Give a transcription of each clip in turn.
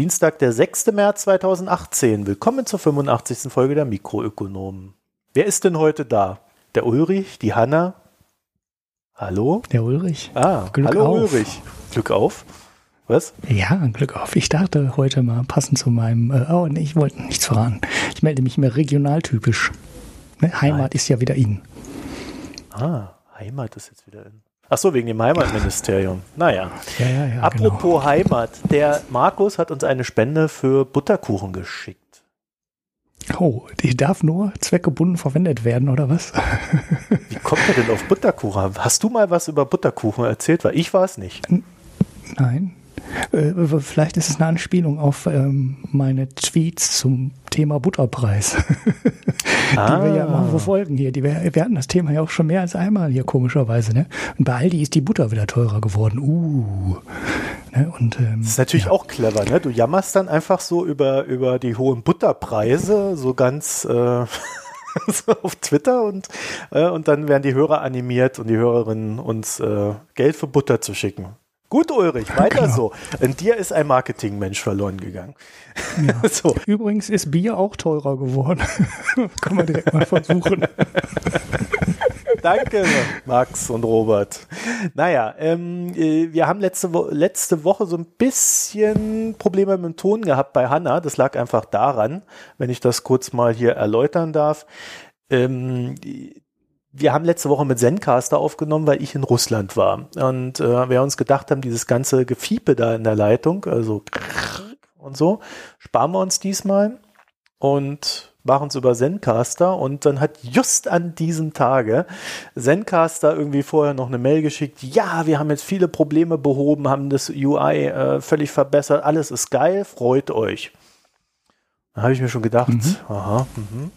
Dienstag, der 6. März 2018. Willkommen zur 85. Folge der Mikroökonomen. Wer ist denn heute da? Der Ulrich, die Hanna? Hallo? Der Ulrich. Ah, Glück hallo auf. Ulrich. Glück auf. Was? Ja, Glück auf. Ich dachte heute mal passend zu meinem, äh, oh nee, ich wollte nichts verraten. Ich melde mich mehr regionaltypisch. Ne? Heimat Nein. ist ja wieder in. Ah, Heimat ist jetzt wieder in. Ach so, wegen dem Heimatministerium. Naja. Ja, ja, ja, Apropos genau. Heimat. Der Markus hat uns eine Spende für Butterkuchen geschickt. Oh, die darf nur zweckgebunden verwendet werden, oder was? Wie kommt er denn auf Butterkuchen? Hast du mal was über Butterkuchen erzählt? Weil ich war es nicht. Nein. Äh, vielleicht ist es eine Anspielung auf ähm, meine Tweets zum Thema Butterpreis, ah. die wir ja immer verfolgen hier. Die, wir, wir hatten das Thema ja auch schon mehr als einmal hier, komischerweise. Ne? Und bei Aldi ist die Butter wieder teurer geworden. Uh. Ne? Und, ähm, das ist natürlich ja. auch clever. Ne? Du jammerst dann einfach so über, über die hohen Butterpreise, so ganz... Äh auf Twitter und, äh, und dann werden die Hörer animiert und die Hörerinnen uns äh, Geld für Butter zu schicken. Gut, Ulrich, weiter genau. so. In dir ist ein Marketingmensch verloren gegangen. Ja. so. Übrigens ist Bier auch teurer geworden. Kann man direkt mal versuchen. Danke, Max und Robert. Naja, ähm, äh, wir haben letzte, Wo letzte Woche so ein bisschen Probleme mit dem Ton gehabt bei Hanna. Das lag einfach daran, wenn ich das kurz mal hier erläutern darf. Ähm, wir haben letzte Woche mit Zencaster aufgenommen, weil ich in Russland war. Und äh, wir uns gedacht haben, dieses ganze Gefiepe da in der Leitung, also und so, sparen wir uns diesmal und machen es über Zencaster. Und dann hat just an diesem Tage Zencaster irgendwie vorher noch eine Mail geschickt, ja, wir haben jetzt viele Probleme behoben, haben das UI äh, völlig verbessert, alles ist geil, freut euch. Da habe ich mir schon gedacht, mhm. aha, mhm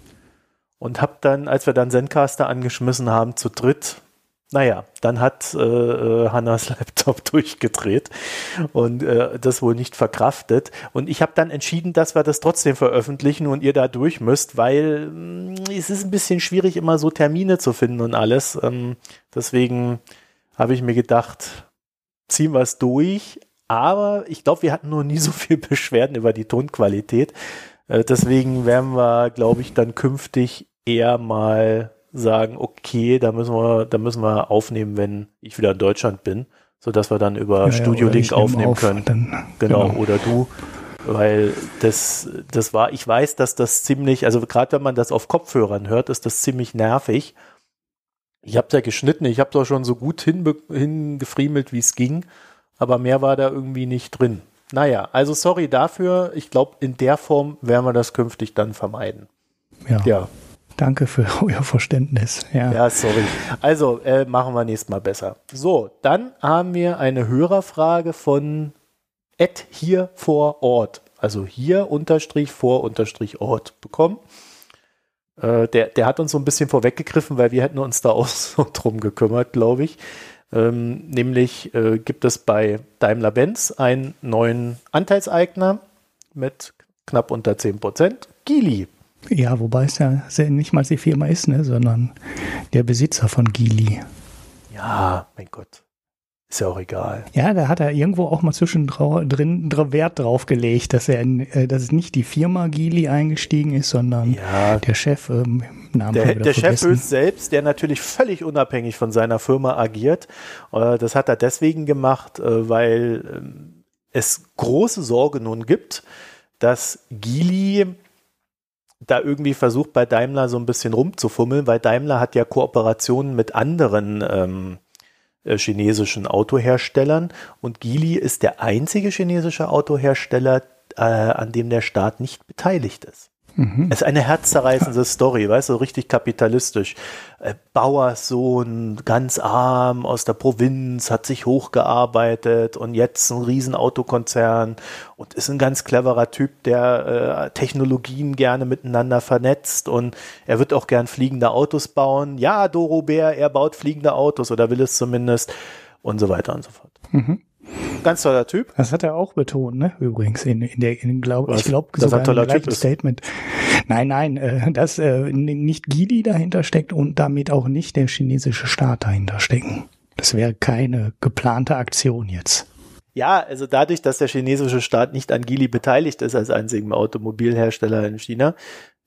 und habe dann, als wir dann Zencaster angeschmissen haben, zu dritt, naja, dann hat äh, äh Hannas Laptop durchgedreht und äh, das wohl nicht verkraftet. Und ich habe dann entschieden, dass wir das trotzdem veröffentlichen und ihr da durch müsst, weil mh, mm, es ist ein bisschen schwierig, immer so Termine zu finden und alles. Ähm, deswegen habe ich mir gedacht, ziehen wir es durch. Aber ich glaube, wir hatten nur nie so viel Beschwerden über die Tonqualität. Äh, deswegen werden wir, glaube ich, dann künftig eher mal sagen, okay, da müssen wir, da müssen wir aufnehmen, wenn ich wieder in Deutschland bin, so dass wir dann über ja, Studio Link aufnehmen auf, können. Dann, genau, genau, oder du, weil das, das war, ich weiß, dass das ziemlich, also gerade wenn man das auf Kopfhörern hört, ist das ziemlich nervig. Ich habe da geschnitten, ich habe da schon so gut hingefriemelt, wie es ging, aber mehr war da irgendwie nicht drin. Naja, also sorry dafür. Ich glaube, in der Form werden wir das künftig dann vermeiden. Ja. ja. Danke für euer Verständnis. Ja, ja sorry. Also äh, machen wir nächstes Mal besser. So, dann haben wir eine Hörerfrage von Ed hier vor Ort. Also hier unterstrich vor unterstrich Ort bekommen. Äh, der, der hat uns so ein bisschen vorweggegriffen, weil wir hätten uns da auch so drum gekümmert, glaube ich. Ähm, nämlich äh, gibt es bei Daimler-Benz einen neuen Anteilseigner mit knapp unter 10%, Gili. Ja, wobei es ja nicht mal die Firma ist, ne, sondern der Besitzer von Gili. Ja, mein Gott. Ist ja auch egal. Ja, da hat er irgendwo auch mal zwischendrin Wert drauf gelegt, dass er, äh, dass es nicht die Firma Gili eingestiegen ist, sondern ja, der Chef, ähm, Namen Der, der Chef selbst, der natürlich völlig unabhängig von seiner Firma agiert. Äh, das hat er deswegen gemacht, äh, weil ähm, es große Sorge nun gibt, dass Gili da irgendwie versucht bei Daimler so ein bisschen rumzufummeln, weil Daimler hat ja Kooperationen mit anderen ähm, äh, chinesischen Autoherstellern und Geely ist der einzige chinesische Autohersteller, äh, an dem der Staat nicht beteiligt ist. Mhm. Es ist eine herzzerreißende Story, weißt du, richtig kapitalistisch. Äh, Bauerssohn, ganz arm aus der Provinz, hat sich hochgearbeitet und jetzt ein Riesenautokonzern und ist ein ganz cleverer Typ, der äh, Technologien gerne miteinander vernetzt und er wird auch gern fliegende Autos bauen. Ja, Doro Bär, er baut fliegende Autos oder will es zumindest und so weiter und so fort. Mhm. Ganz toller Typ. Das hat er auch betont, ne? Übrigens in, in der, in, glaub, Was? ich glaube sogar ein gleichen Statement. Nein, nein, äh, dass äh, nicht Gili dahinter steckt und damit auch nicht der chinesische Staat dahinter stecken. Das wäre keine geplante Aktion jetzt. Ja, also dadurch, dass der chinesische Staat nicht an Geely beteiligt ist als einzigen Automobilhersteller in China,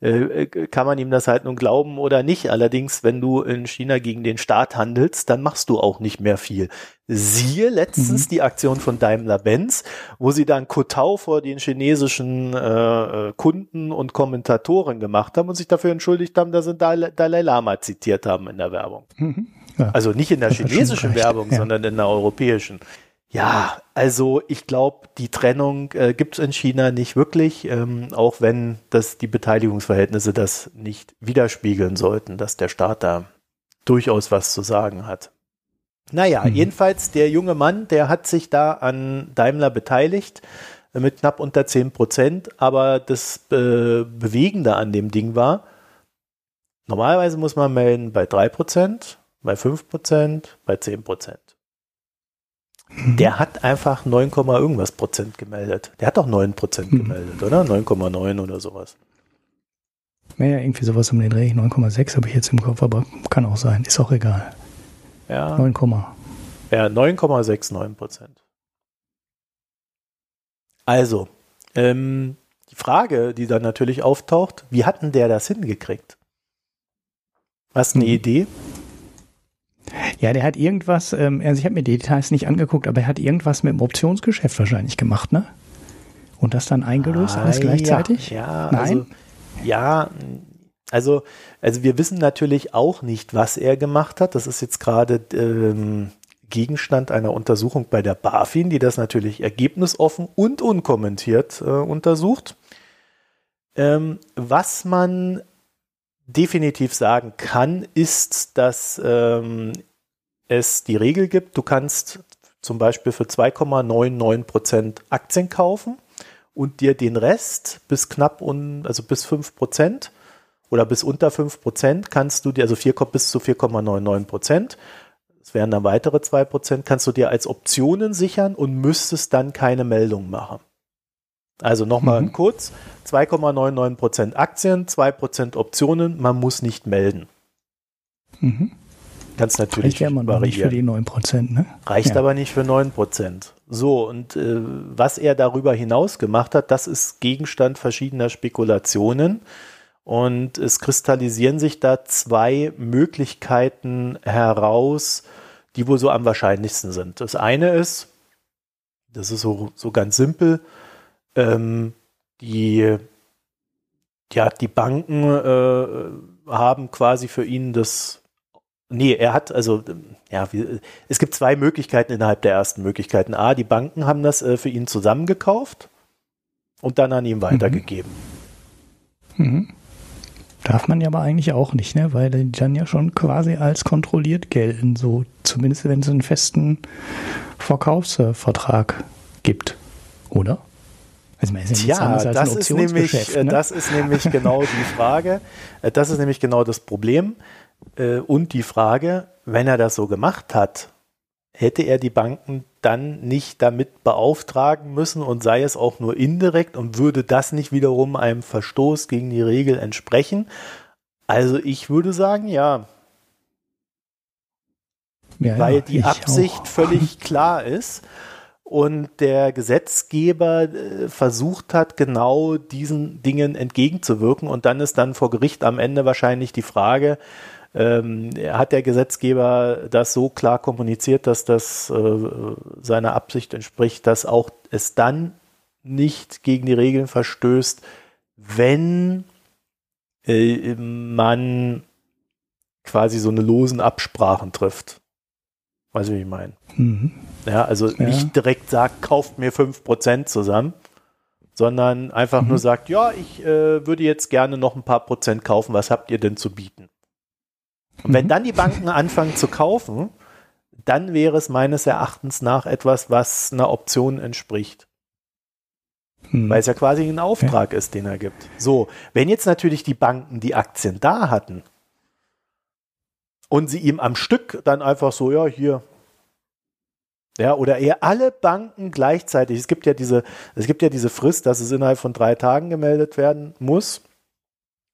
kann man ihm das halt nun glauben oder nicht. Allerdings, wenn du in China gegen den Staat handelst, dann machst du auch nicht mehr viel. Siehe letztens mhm. die Aktion von Daimler-Benz, wo sie dann Kotau vor den chinesischen äh, äh, Kunden und Kommentatoren gemacht haben und sich dafür entschuldigt haben, dass sie Dalai Lama zitiert haben in der Werbung. Mhm. Ja. Also nicht in der chinesischen Werbung, ja. sondern in der europäischen. Ja, also ich glaube, die Trennung äh, gibt es in China nicht wirklich, ähm, auch wenn das die Beteiligungsverhältnisse das nicht widerspiegeln sollten, dass der Staat da durchaus was zu sagen hat. Naja, hm. jedenfalls der junge Mann, der hat sich da an Daimler beteiligt äh, mit knapp unter 10 Prozent, aber das äh, Bewegende an dem Ding war, normalerweise muss man melden bei 3 Prozent, bei 5 Prozent, bei 10 Prozent. Der hat einfach 9, irgendwas Prozent gemeldet. Der hat doch 9 Prozent mhm. gemeldet, oder? 9,9 oder sowas. Ja, irgendwie sowas um den Dreh. 9,6 habe ich jetzt im Kopf, aber kann auch sein. Ist auch egal. Ja. 9, ja, 9,69 Prozent. Also, ähm, die Frage, die dann natürlich auftaucht, wie hat denn der das hingekriegt? Hast du eine mhm. Idee? Ja, der hat irgendwas, ähm, also ich habe mir die Details nicht angeguckt, aber er hat irgendwas mit dem Optionsgeschäft wahrscheinlich gemacht, ne? Und das dann eingelöst ah, alles gleichzeitig? Ja, ja Nein? Also, ja, also, also wir wissen natürlich auch nicht, was er gemacht hat. Das ist jetzt gerade ähm, Gegenstand einer Untersuchung bei der BaFin, die das natürlich ergebnisoffen und unkommentiert äh, untersucht. Ähm, was man definitiv sagen kann, ist, dass ähm, es die Regel gibt, du kannst zum Beispiel für 2,99 Prozent Aktien kaufen und dir den Rest bis knapp un, also bis 5 Prozent oder bis unter 5 Prozent kannst du dir, also 4, bis zu 4,99 Prozent, es wären dann weitere 2 Prozent, kannst du dir als Optionen sichern und müsstest dann keine Meldung machen. Also nochmal mhm. kurz, 2,99% Aktien, 2% Optionen, man muss nicht melden. Mhm. Ganz natürlich Reicht ja immer noch nicht für die 9%, ne? Reicht ja. aber nicht für 9%. So, und äh, was er darüber hinaus gemacht hat, das ist Gegenstand verschiedener Spekulationen. Und es kristallisieren sich da zwei Möglichkeiten heraus, die wohl so am wahrscheinlichsten sind. Das eine ist, das ist so, so ganz simpel, ähm, die, ja, die Banken äh, haben quasi für ihn das Nee, er hat also, ja, wie, es gibt zwei Möglichkeiten innerhalb der ersten Möglichkeiten. A, die Banken haben das äh, für ihn zusammengekauft und dann an ihn weitergegeben. Mhm. Mhm. Darf man ja aber eigentlich auch nicht, ne? weil die dann ja schon quasi als kontrolliert gelten, so zumindest wenn es einen festen Verkaufsvertrag gibt, oder? Also ja, das ist, nämlich, ne? das ist nämlich genau die Frage. Äh, das ist nämlich genau das Problem. Äh, und die Frage, wenn er das so gemacht hat, hätte er die Banken dann nicht damit beauftragen müssen und sei es auch nur indirekt und würde das nicht wiederum einem Verstoß gegen die Regel entsprechen? Also ich würde sagen, ja. ja weil die Absicht auch. völlig klar ist und der Gesetzgeber äh, versucht hat, genau diesen Dingen entgegenzuwirken. Und dann ist dann vor Gericht am Ende wahrscheinlich die Frage, ähm, hat der Gesetzgeber das so klar kommuniziert, dass das äh, seiner Absicht entspricht, dass auch es dann nicht gegen die Regeln verstößt, wenn äh, man quasi so eine losen Absprachen trifft. Weißt du, wie ich meine? Mhm. Ja, also ja. nicht direkt sagt, kauft mir 5% zusammen, sondern einfach mhm. nur sagt, ja, ich äh, würde jetzt gerne noch ein paar Prozent kaufen, was habt ihr denn zu bieten? Und mhm. wenn dann die Banken anfangen zu kaufen, dann wäre es meines Erachtens nach etwas, was einer Option entspricht. Mhm. Weil es ja quasi ein Auftrag ja. ist, den er gibt. So, wenn jetzt natürlich die Banken die Aktien da hatten und sie ihm am Stück dann einfach so, ja, hier, ja, oder eher alle Banken gleichzeitig. Es gibt ja diese, es gibt ja diese Frist, dass es innerhalb von drei Tagen gemeldet werden muss.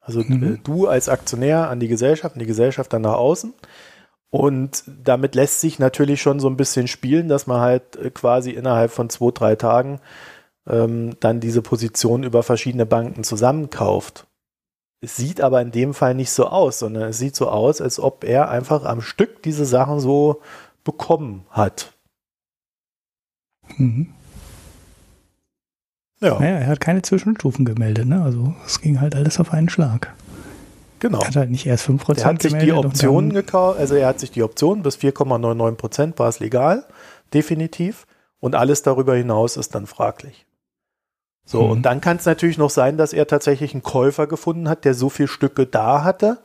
Also mhm. äh, du als Aktionär an die Gesellschaft, an die Gesellschaft dann nach außen. Und damit lässt sich natürlich schon so ein bisschen spielen, dass man halt äh, quasi innerhalb von zwei, drei Tagen ähm, dann diese Position über verschiedene Banken zusammenkauft. Es sieht aber in dem Fall nicht so aus, sondern es sieht so aus, als ob er einfach am Stück diese Sachen so bekommen hat. Mhm. Ja. Naja, er hat keine Zwischenstufen gemeldet, ne? Also es ging halt alles auf einen Schlag. Genau. Er hat halt nicht erst 5% Er hat sich die Optionen gekauft, also er hat sich die Optionen bis 4,99% war es legal, definitiv. Und alles darüber hinaus ist dann fraglich. So, mhm. und dann kann es natürlich noch sein, dass er tatsächlich einen Käufer gefunden hat, der so viele Stücke da hatte,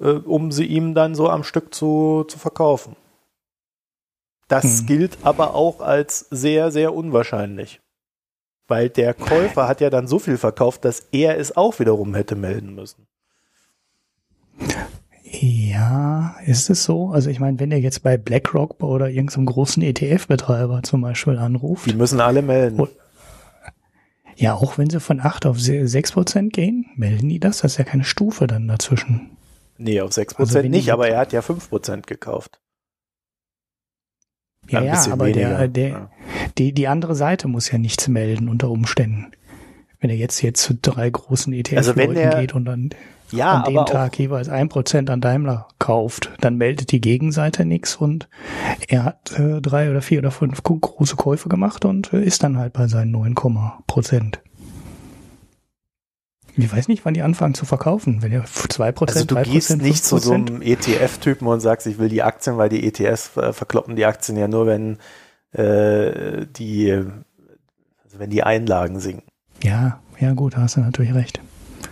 äh, um sie ihm dann so am Stück zu, zu verkaufen. Das mhm. gilt aber auch als sehr, sehr unwahrscheinlich. Weil der Käufer hat ja dann so viel verkauft, dass er es auch wiederum hätte melden müssen. Ja, ist es so? Also ich meine, wenn ihr jetzt bei BlackRock oder irgendeinem großen ETF-Betreiber zum Beispiel anruft. Die müssen alle melden. Ja, auch wenn sie von 8 auf 6 Prozent gehen, melden die das? Das ist ja keine Stufe dann dazwischen. Nee, auf 6 Prozent also nicht, aber er hat ja 5 Prozent gekauft. Ja, ja, aber der, der, ja. Die, die andere Seite muss ja nichts melden unter Umständen. Wenn er jetzt, jetzt zu drei großen ETF-Leuten also geht und dann ja, an dem Tag jeweils ein Prozent an Daimler kauft, dann meldet die Gegenseite nichts und er hat äh, drei oder vier oder fünf große Käufe gemacht und äh, ist dann halt bei seinen 9, Prozent. Ich weiß nicht, wann die anfangen zu verkaufen. Wenn ihr 2%, Also du 3%, gehst nicht 5%? zu so einem ETF-Typen und sagst, ich will die Aktien, weil die ETFs äh, verkloppen die Aktien ja nur, wenn äh, die, also wenn die Einlagen sinken. Ja, ja gut, da hast du natürlich recht.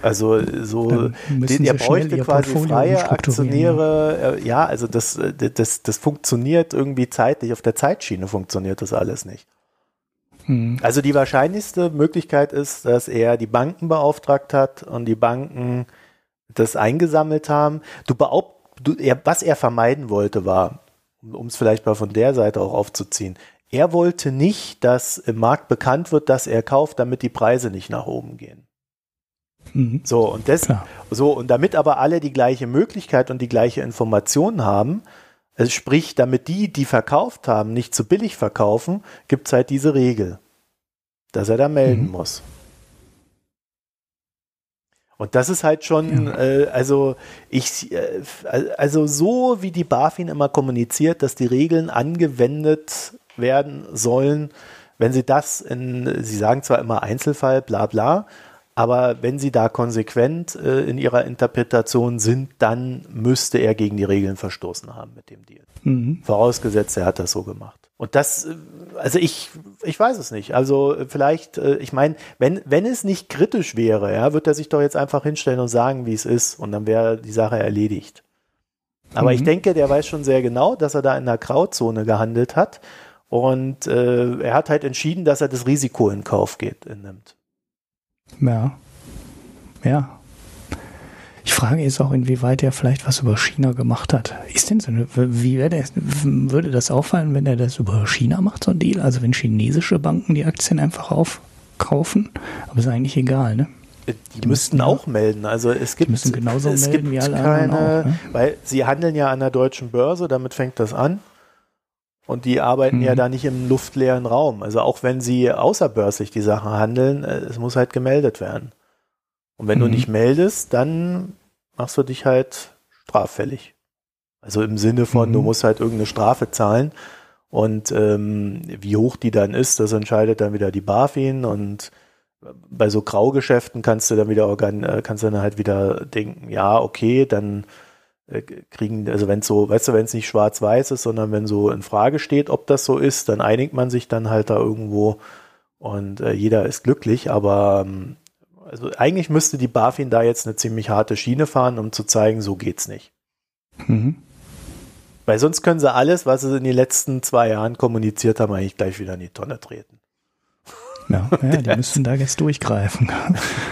Also so, den, er bräuchte quasi freie Aktionäre. Äh, ja, also das, das, das funktioniert irgendwie zeitlich. Auf der Zeitschiene funktioniert das alles nicht. Hm. Also die wahrscheinlichste Möglichkeit ist, dass er die Banken beauftragt hat und die Banken das eingesammelt haben. Du beaupt, du, er, was er vermeiden wollte, war, um es vielleicht mal von der Seite auch aufzuziehen, er wollte nicht, dass im Markt bekannt wird, dass er kauft, damit die Preise nicht nach oben gehen. Mhm. So, und das, so, und damit aber alle die gleiche Möglichkeit und die gleiche Information haben, also sprich, damit die, die verkauft haben, nicht zu billig verkaufen, gibt es halt diese Regel, dass er da melden mhm. muss. Und das ist halt schon, ja. äh, also ich, äh, also so wie die BaFin immer kommuniziert, dass die Regeln angewendet werden sollen, wenn sie das in, sie sagen zwar immer Einzelfall, bla bla, aber wenn sie da konsequent äh, in ihrer Interpretation sind, dann müsste er gegen die Regeln verstoßen haben mit dem Deal. Mhm. Vorausgesetzt, er hat das so gemacht. Und das, äh, also ich, ich weiß es nicht. Also vielleicht, äh, ich meine, wenn, wenn es nicht kritisch wäre, ja, wird er sich doch jetzt einfach hinstellen und sagen, wie es ist. Und dann wäre die Sache erledigt. Aber mhm. ich denke, der weiß schon sehr genau, dass er da in der Grauzone gehandelt hat. Und äh, er hat halt entschieden, dass er das Risiko in Kauf geht, nimmt. Ja. Ja. Ich frage jetzt auch, inwieweit er vielleicht was über China gemacht hat. Ist denn so eine, wie das, würde das auffallen, wenn er das über China macht, so ein Deal? Also wenn chinesische Banken die Aktien einfach aufkaufen? Aber ist eigentlich egal, ne? Die, die müssten auch melden. Also es gibt, müssen genauso es melden gibt wie alle keine, auch, ne? weil sie handeln ja an der deutschen Börse, damit fängt das an. Und die arbeiten mhm. ja da nicht im luftleeren Raum. Also auch wenn sie außerbörslich die Sachen handeln, äh, es muss halt gemeldet werden. Und wenn mhm. du nicht meldest, dann machst du dich halt straffällig. Also im Sinne von, mhm. du musst halt irgendeine Strafe zahlen. Und ähm, wie hoch die dann ist, das entscheidet dann wieder die BaFin. Und bei so Graugeschäften kannst du dann wieder organ äh, kannst du dann halt wieder denken, ja, okay, dann kriegen, also wenn es so, weißt du, wenn es nicht schwarz-weiß ist, sondern wenn so in Frage steht, ob das so ist, dann einigt man sich dann halt da irgendwo und äh, jeder ist glücklich, aber ähm, also eigentlich müsste die BaFin da jetzt eine ziemlich harte Schiene fahren, um zu zeigen, so geht's nicht. Mhm. Weil sonst können sie alles, was sie in den letzten zwei Jahren kommuniziert haben, eigentlich gleich wieder in die Tonne treten. Ja, ja die müssen da jetzt durchgreifen.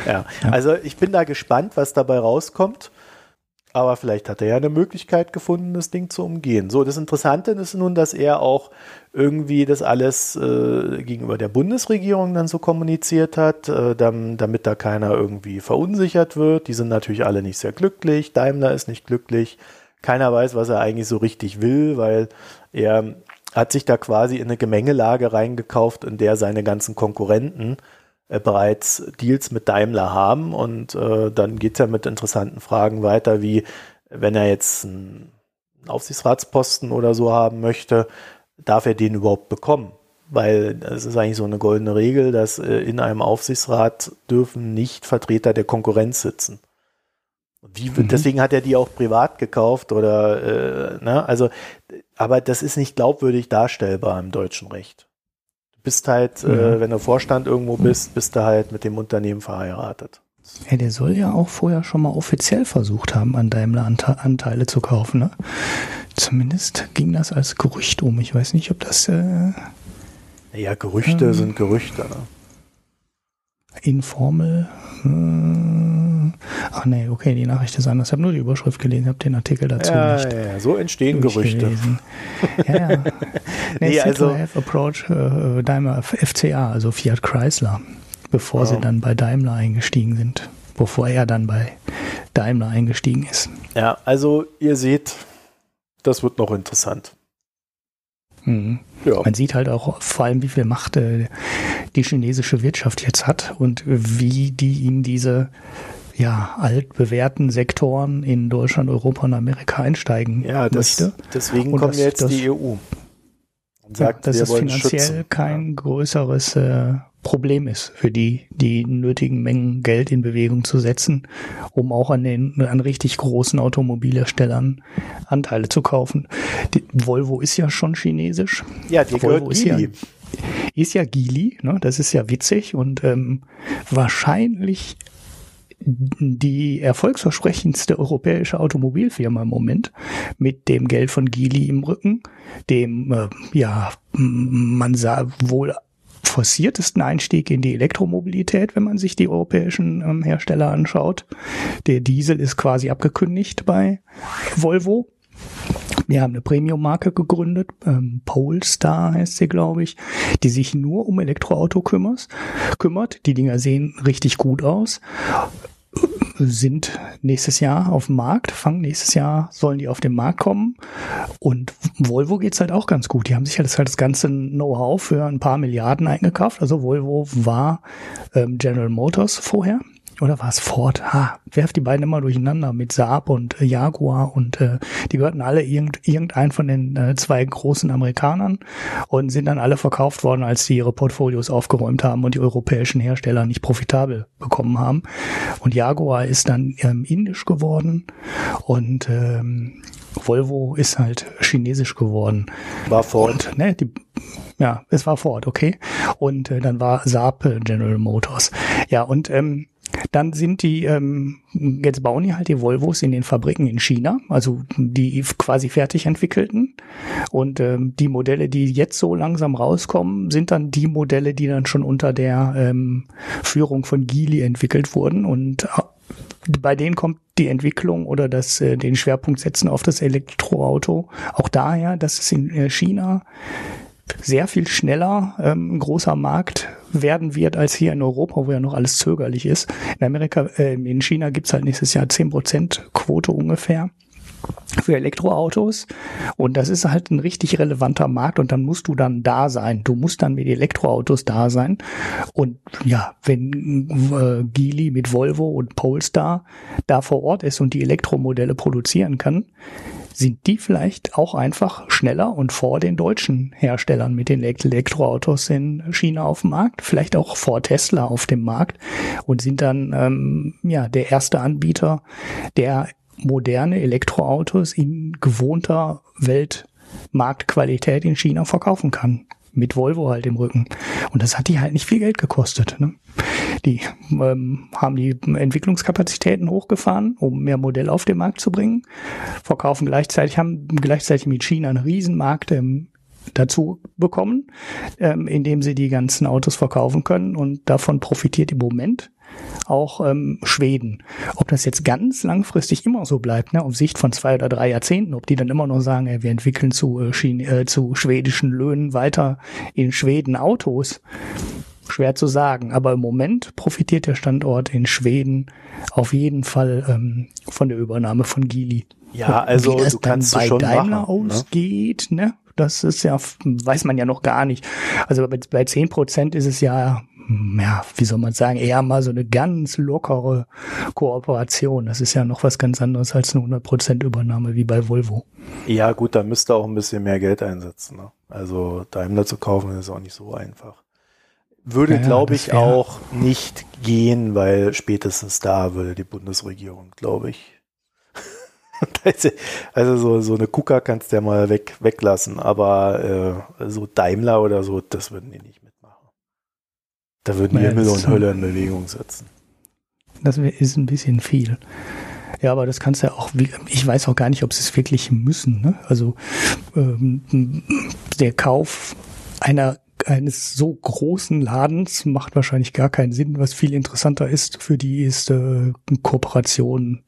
ja, also ich bin da gespannt, was dabei rauskommt. Aber vielleicht hat er ja eine Möglichkeit gefunden, das Ding zu umgehen. So, das Interessante ist nun, dass er auch irgendwie das alles äh, gegenüber der Bundesregierung dann so kommuniziert hat, äh, dann, damit da keiner irgendwie verunsichert wird. Die sind natürlich alle nicht sehr glücklich. Daimler ist nicht glücklich. keiner weiß, was er eigentlich so richtig will, weil er hat sich da quasi in eine Gemengelage reingekauft, in der seine ganzen Konkurrenten äh, bereits Deals mit Daimler haben und äh, dann geht es ja mit interessanten Fragen weiter, wie wenn er jetzt einen Aufsichtsratsposten oder so haben möchte, darf er den überhaupt bekommen? Weil es ist eigentlich so eine goldene Regel, dass äh, in einem Aufsichtsrat dürfen nicht Vertreter der Konkurrenz sitzen. Wie, mhm. Deswegen hat er die auch privat gekauft oder, äh, ne, also, aber das ist nicht glaubwürdig darstellbar im deutschen Recht. Bist halt, mhm. äh, wenn du Vorstand irgendwo bist, bist du halt mit dem Unternehmen verheiratet. Ja, der soll ja auch vorher schon mal offiziell versucht haben, an Daimler Anteile zu kaufen, ne? Zumindest ging das als Gerücht um. Ich weiß nicht, ob das. Äh, ja, Gerüchte ähm, sind Gerüchte, ne? Informel. Äh, ach nee, okay, die Nachricht ist anders. Ich habe nur die Überschrift gelesen, habe den Artikel dazu ja, nicht. Ja, so entstehen Gerüchte. ja, ja. Nee, nee also Approach äh, Daimler FCA, also Fiat Chrysler, bevor oh. sie dann bei Daimler eingestiegen sind. Bevor er dann bei Daimler eingestiegen ist. Ja, also ihr seht, das wird noch interessant. Mhm. Ja. Man sieht halt auch vor allem, wie viel Macht äh, die chinesische Wirtschaft jetzt hat und wie die in diese ja, altbewährten Sektoren in Deutschland, Europa und Amerika einsteigen ja, das, möchte. Deswegen und kommen das, jetzt das, die EU. Und sagt, ja, dass es finanziell schützen. kein größeres äh, Problem ist für die, die nötigen Mengen Geld in Bewegung zu setzen, um auch an den an richtig großen Automobilherstellern Anteile zu kaufen. Die, Volvo ist ja schon chinesisch. Ja, die Volvo ist ja, ist ja Geely, ne? das ist ja witzig und ähm, wahrscheinlich die erfolgsversprechendste europäische Automobilfirma im Moment mit dem Geld von Geely im Rücken, dem äh, ja man sah wohl forciertesten Einstieg in die Elektromobilität, wenn man sich die europäischen ähm, Hersteller anschaut. Der Diesel ist quasi abgekündigt bei Volvo. Wir haben eine Premium-Marke gegründet, ähm, Polestar heißt sie, glaube ich, die sich nur um Elektroauto kümmert. kümmert. Die Dinger sehen richtig gut aus sind nächstes Jahr auf dem Markt, fangen nächstes Jahr, sollen die auf den Markt kommen. Und Volvo geht's halt auch ganz gut. Die haben sich halt das, halt das ganze Know-how für ein paar Milliarden eingekauft. Also Volvo war ähm, General Motors vorher oder war es Ford? Ha, werft die beiden immer durcheinander mit Saab und äh, Jaguar und äh, die gehörten alle irgend, irgendein von den äh, zwei großen Amerikanern und sind dann alle verkauft worden, als sie ihre Portfolios aufgeräumt haben und die europäischen Hersteller nicht profitabel bekommen haben. Und Jaguar ist dann ähm, indisch geworden und ähm, Volvo ist halt chinesisch geworden. War Ford. Und, ne, die, ja, es war Ford, okay. Und äh, dann war Saab äh, General Motors. Ja, und ähm, dann sind die, ähm, jetzt bauen die halt die Volvos in den Fabriken in China, also die quasi fertig entwickelten. Und ähm, die Modelle, die jetzt so langsam rauskommen, sind dann die Modelle, die dann schon unter der ähm, Führung von Geely entwickelt wurden. Und äh, bei denen kommt die Entwicklung oder das, äh, den Schwerpunkt setzen auf das Elektroauto auch daher, dass es in äh, China sehr viel schneller ähm, ein großer Markt werden wird als hier in Europa, wo ja noch alles zögerlich ist. In Amerika, äh, in China gibt's halt nächstes Jahr zehn Prozent Quote ungefähr für Elektroautos und das ist halt ein richtig relevanter Markt und dann musst du dann da sein. Du musst dann mit Elektroautos da sein und ja, wenn äh, Geely mit Volvo und Polestar da vor Ort ist und die Elektromodelle produzieren kann, sind die vielleicht auch einfach schneller und vor den deutschen Herstellern mit den Elektroautos in China auf dem Markt, vielleicht auch vor Tesla auf dem Markt und sind dann ähm, ja der erste Anbieter, der moderne Elektroautos in gewohnter Weltmarktqualität in China verkaufen kann mit Volvo halt im Rücken. Und das hat die halt nicht viel Geld gekostet. Ne? Die ähm, haben die Entwicklungskapazitäten hochgefahren, um mehr Modelle auf den Markt zu bringen, verkaufen gleichzeitig, haben gleichzeitig mit China einen Riesenmarkt ähm, dazu bekommen, ähm, indem sie die ganzen Autos verkaufen können und davon profitiert im Moment auch ähm, Schweden. Ob das jetzt ganz langfristig immer so bleibt, ne, auf Sicht von zwei oder drei Jahrzehnten, ob die dann immer noch sagen, ey, wir entwickeln zu, äh, äh, zu schwedischen Löhnen weiter in Schweden Autos, schwer zu sagen. Aber im Moment profitiert der Standort in Schweden auf jeden Fall ähm, von der Übernahme von Gili. Ja, also Wie das du kannst bei schon Daimler machen. Ne? ausgeht, ne? Das ist ja, weiß man ja noch gar nicht. Also bei, bei 10 Prozent ist es ja, ja, wie soll man sagen, eher mal so eine ganz lockere Kooperation. Das ist ja noch was ganz anderes als eine 100 Prozent Übernahme wie bei Volvo. Ja, gut, da müsste auch ein bisschen mehr Geld einsetzen. Ne? Also Daimler zu kaufen ist auch nicht so einfach. Würde, Ja, ja, glaube ich, auch nicht gehen, weil spätestens da würde die Bundesregierung, glaube ich. also so, so eine KUKA kannst du ja mal weg, weglassen, aber äh, so Daimler oder so, das würden die nicht. Da würden Ja, Himmel und Hölle in Bewegung setzen. Das ist ein bisschen viel. Ja, aber das kannst du ja auch, ich weiß auch gar nicht, ob sie es wirklich müssen. Ne? Also ähm, der Kauf einer eines so großen Ladens macht wahrscheinlich gar keinen Sinn. Was viel interessanter ist für die ist äh, Kooperation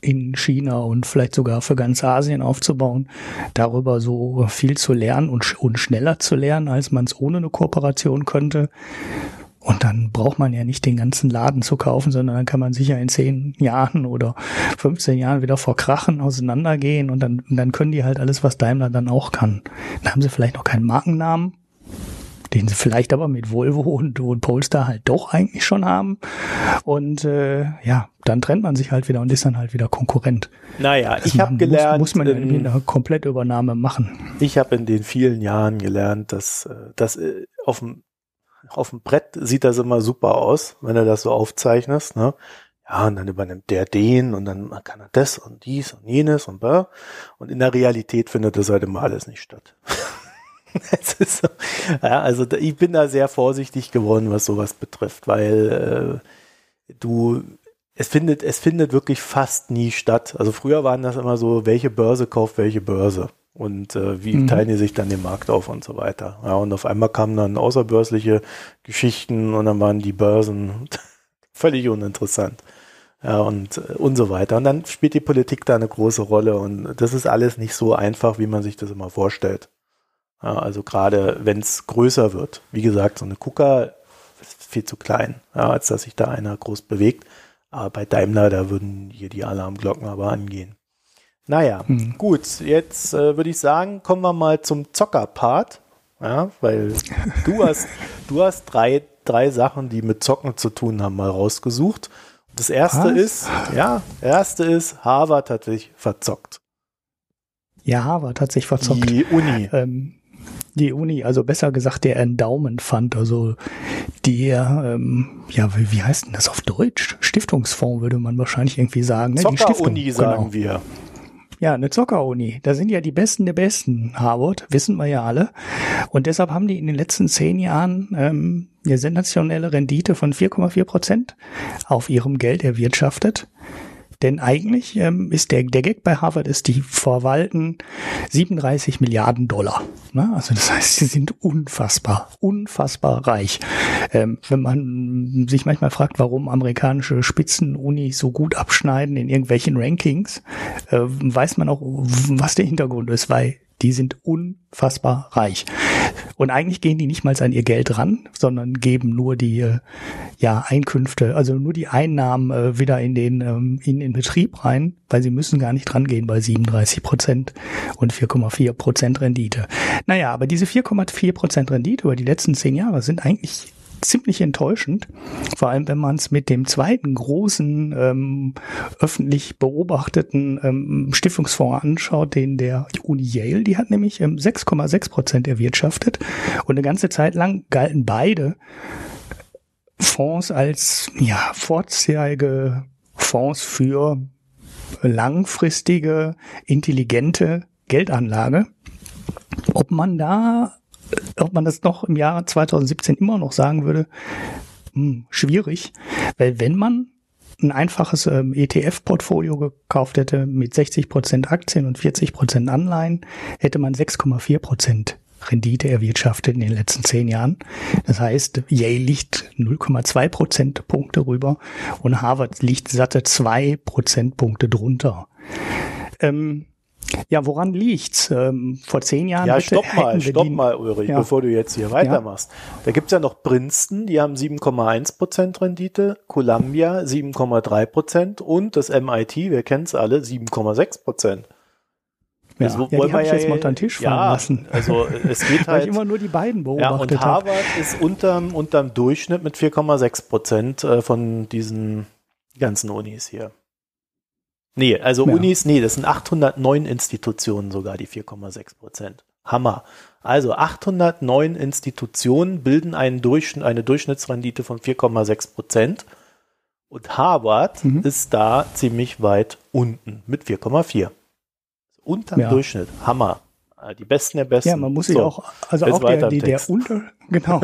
in China und vielleicht sogar für ganz Asien aufzubauen, darüber so viel zu lernen und, sch und schneller zu lernen, als man es ohne eine Kooperation könnte. Und dann braucht man ja nicht den ganzen Laden zu kaufen, sondern dann kann man sicher in zehn Jahren oder 15 Jahren wieder vor Krachen auseinandergehen und dann, und dann können die halt alles, was Daimler dann auch kann. Dann haben sie vielleicht noch keinen Markennamen, den sie vielleicht aber mit Volvo und, und Polestar halt doch eigentlich schon haben. Und äh, ja, dann trennt man sich halt wieder und ist dann halt wieder Konkurrent. Naja, Das ich habe muss- gelernt, Muss man ja in- eine Komplettübernahme machen. Ich habe in den vielen Jahren gelernt, dass äh, das äh, auf dem auf dem Brett sieht das immer super aus, wenn du das so aufzeichnest, ne? Ja, und dann übernimmt der den und dann kann er das und dies und jenes und bla. Und in der Realität findet das halt immer alles nicht statt. Es ist so, ja, also ich bin da sehr vorsichtig geworden, was sowas betrifft, weil äh, du es findet es findet wirklich fast nie statt. Also früher waren das immer so, welche Börse kauft welche Börse und äh, wie Mhm. teilen die sich dann den Markt auf und so weiter. Ja, und auf einmal kamen dann außerbörsliche Geschichten und dann waren die Börsen völlig uninteressant. Ja, und, äh, und so weiter. Und dann spielt die Politik da eine große Rolle und das ist alles nicht so einfach, wie man sich das immer vorstellt. Ja, also gerade wenn es größer wird. Wie gesagt, so eine KUKA ist viel zu klein, ja, als dass sich da einer groß bewegt. Aber bei Daimler, da würden hier die Alarmglocken aber angehen. Naja, Hm. gut, jetzt äh, würde ich sagen, kommen wir mal zum Zocker-Part. Ja, weil du hast, du hast drei, drei Sachen, die mit Zocken zu tun haben, mal rausgesucht. Das erste Was? ist, ja, erste ist, Harvard hat sich verzockt. Ja, Harvard hat sich verzockt. Die Uni. ähm, die Uni, also besser gesagt der Endowment Fund, also der, ähm, ja, wie, wie heißt denn das auf Deutsch? Stiftungsfonds würde man wahrscheinlich irgendwie sagen. Ne? Zocker-Uni, sagen genau. wir. Ja, eine Zocker-Uni. Da sind ja die Besten der Besten, Harvard, wissen wir ja alle. Und deshalb haben die in den letzten zehn Jahren ähm, eine sensationelle Rendite von 4,4 Prozent auf ihrem Geld erwirtschaftet. Denn eigentlich ähm, ist der, der Gag bei Harvard ist, die verwalten 37 Milliarden Dollar. Ne? Also das heißt, sie sind unfassbar, unfassbar reich. Ähm, wenn man sich manchmal fragt, warum amerikanische Spitzenunis so gut abschneiden in irgendwelchen Rankings, äh, weiß man auch, was der Hintergrund ist, weil die sind unfassbar reich. Und eigentlich gehen die nicht mal an ihr Geld ran, sondern geben nur die äh, ja, Einkünfte, also nur die Einnahmen äh, wieder in den, ähm, in den Betrieb rein, weil sie müssen gar nicht dran gehen bei 37 Prozent und 4,4 Prozent Rendite. Naja, aber diese 4,4 Prozent Rendite über die letzten zehn Jahre sind eigentlich ziemlich enttäuschend, vor allem wenn man es mit dem zweiten großen ähm, öffentlich beobachteten ähm, Stiftungsfonds anschaut, den der Uni Yale, die hat nämlich ähm, 6,6 Prozent erwirtschaftet und eine ganze Zeit lang galten beide Fonds als ja vorzeige Fonds für langfristige, intelligente Geldanlage. Ob man da ob man das noch im Jahr 2017 immer noch sagen würde, hm, schwierig, weil wenn man ein einfaches ähm, ETF-Portfolio gekauft hätte mit 60% Aktien und 40% Anleihen, hätte man 6,4 Prozent Rendite erwirtschaftet in den letzten zehn Jahren. Das heißt, Yale liegt 0,2 Prozentpunkte rüber und Harvard liegt satte zwei Prozentpunkte drunter. Ähm, Ja, woran liegt's? Ähm, vor zehn Jahren. Ja, stopp mal, stopp mal, Ulrich, ja. bevor du jetzt hier weitermachst. Ja. Da gibt's ja noch Princeton, die haben 7,1 Prozent Rendite, Columbia 7,3 Prozent und das MIT, wir kennen's alle, 7,6 Prozent. Ja, also, ja die habe ich jetzt mal unter den Tisch fallen ja, lassen. Also es geht halt. Weil ich immer nur die beiden beobachtet Ja, und Harvard hab. ist unterm, unterm Durchschnitt mit 4,6 Prozent äh, von diesen ganzen Unis hier. Nee, also ja. Unis, nee, das sind 809 Institutionen sogar, die 4,6 Prozent. Hammer. Also 809 Institutionen bilden einen Durchschnitt, eine Durchschnittsrendite von 4,6 Prozent. Und Harvard mhm. ist da ziemlich weit unten mit 4,4. Unterm ja. Durchschnitt. Hammer. Die Besten der Besten. Ja, man muss sich so, auch, also auch der, die, der unter, genau,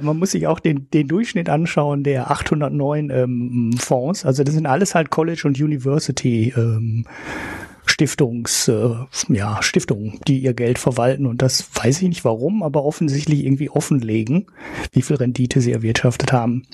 man muss sich auch den, den Durchschnitt anschauen der 809 ähm, Fonds. Also das sind alles halt College und University ähm, Stiftungs, äh, ja, Stiftungen, die ihr Geld verwalten und das weiß ich nicht warum, aber offensichtlich irgendwie offenlegen, wie viel Rendite sie erwirtschaftet haben.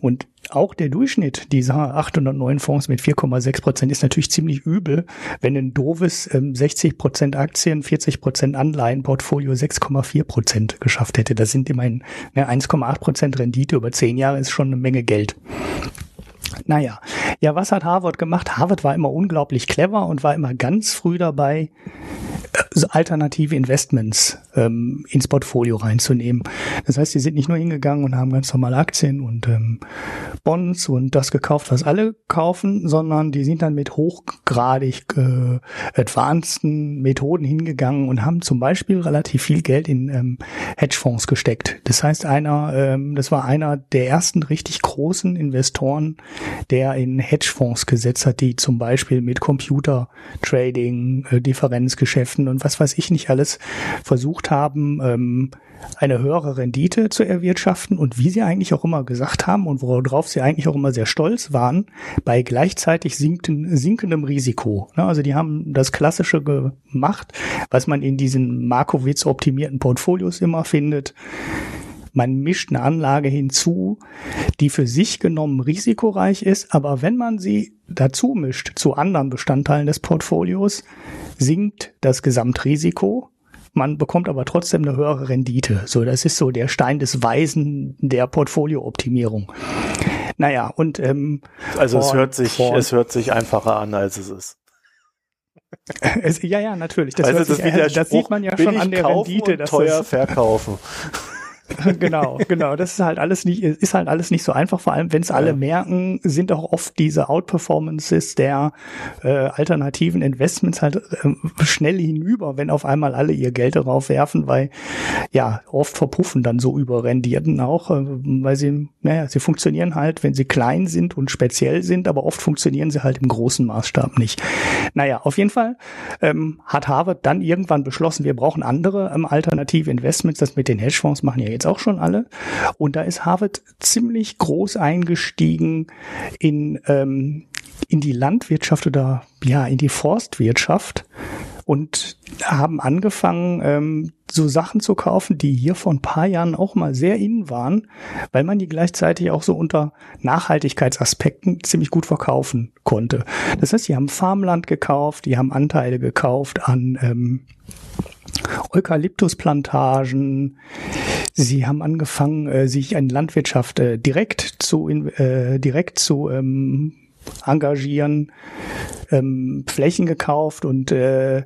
Und auch der Durchschnitt dieser 809 Fonds mit 4,6 Prozent ist natürlich ziemlich übel, wenn ein doofes ähm, 60 Prozent Aktien, 40 Prozent Anleihenportfolio 6,4 Prozent geschafft hätte. Das sind immerhin ne, 1,8 Prozent Rendite über zehn Jahre ist schon eine Menge Geld. Naja, ja, was hat Harvard gemacht? Harvard war immer unglaublich clever und war immer ganz früh dabei, alternative Investments ähm, ins Portfolio reinzunehmen. Das heißt, die sind nicht nur hingegangen und haben ganz normal Aktien und ähm, Bonds und das gekauft, was alle kaufen, sondern die sind dann mit hochgradig äh, advanceden Methoden hingegangen und haben zum Beispiel relativ viel Geld in ähm, Hedgefonds gesteckt. Das heißt, einer, ähm, das war einer der ersten richtig großen Investoren, der in Hedgefonds gesetzt hat, die zum Beispiel mit Computer Trading, äh, Differenzgeschäften und was weiß ich nicht alles versucht haben, ähm, eine höhere Rendite zu erwirtschaften und wie sie eigentlich auch immer gesagt haben und worauf sie eigentlich auch immer sehr stolz waren, bei gleichzeitig sinkten, sinkendem Risiko. Ne, also die haben das Klassische gemacht, was man in diesen Markowitz optimierten Portfolios immer findet. Man mischt eine Anlage hinzu, die für sich genommen risikoreich ist, aber wenn man sie dazu mischt zu anderen Bestandteilen des Portfolios, sinkt das Gesamtrisiko. Man bekommt aber trotzdem eine höhere Rendite. So, das ist so der Stein des Weisen der Portfoliooptimierung. Naja, und ähm, also es hört sich, es hört sich einfacher an, als es ist. Es, ja, ja, natürlich. Das, also das, sich, das sieht man ja schon an der Rendite. Dass teuer verkaufen. genau, genau. Das ist halt alles nicht, ist halt alles nicht so einfach. Vor allem, wenn es alle ja. merken, sind auch oft diese Outperformances der äh, alternativen Investments halt äh, schnell hinüber, wenn auf einmal alle ihr Geld darauf werfen, weil ja oft verpuffen dann so Überrendierten auch, äh, weil sie, naja, sie funktionieren halt, wenn sie klein sind und speziell sind, aber oft funktionieren sie halt im großen Maßstab nicht. Naja, auf jeden Fall ähm, hat Harvard dann irgendwann beschlossen, wir brauchen andere ähm, alternative Investments. Das mit den Hedgefonds machen ja jetzt auch schon alle. Und da ist Harvard ziemlich groß eingestiegen in, ähm, in die Landwirtschaft oder ja, in die Forstwirtschaft und haben angefangen, ähm, so Sachen zu kaufen, die hier vor ein paar Jahren auch mal sehr innen waren, weil man die gleichzeitig auch so unter Nachhaltigkeitsaspekten ziemlich gut verkaufen konnte. Das heißt, die haben Farmland gekauft, die haben Anteile gekauft an ähm, Eukalyptusplantagen. Sie haben angefangen, äh, sich in Landwirtschaft äh, direkt zu äh, direkt zu ähm, engagieren, ähm, Flächen gekauft und äh,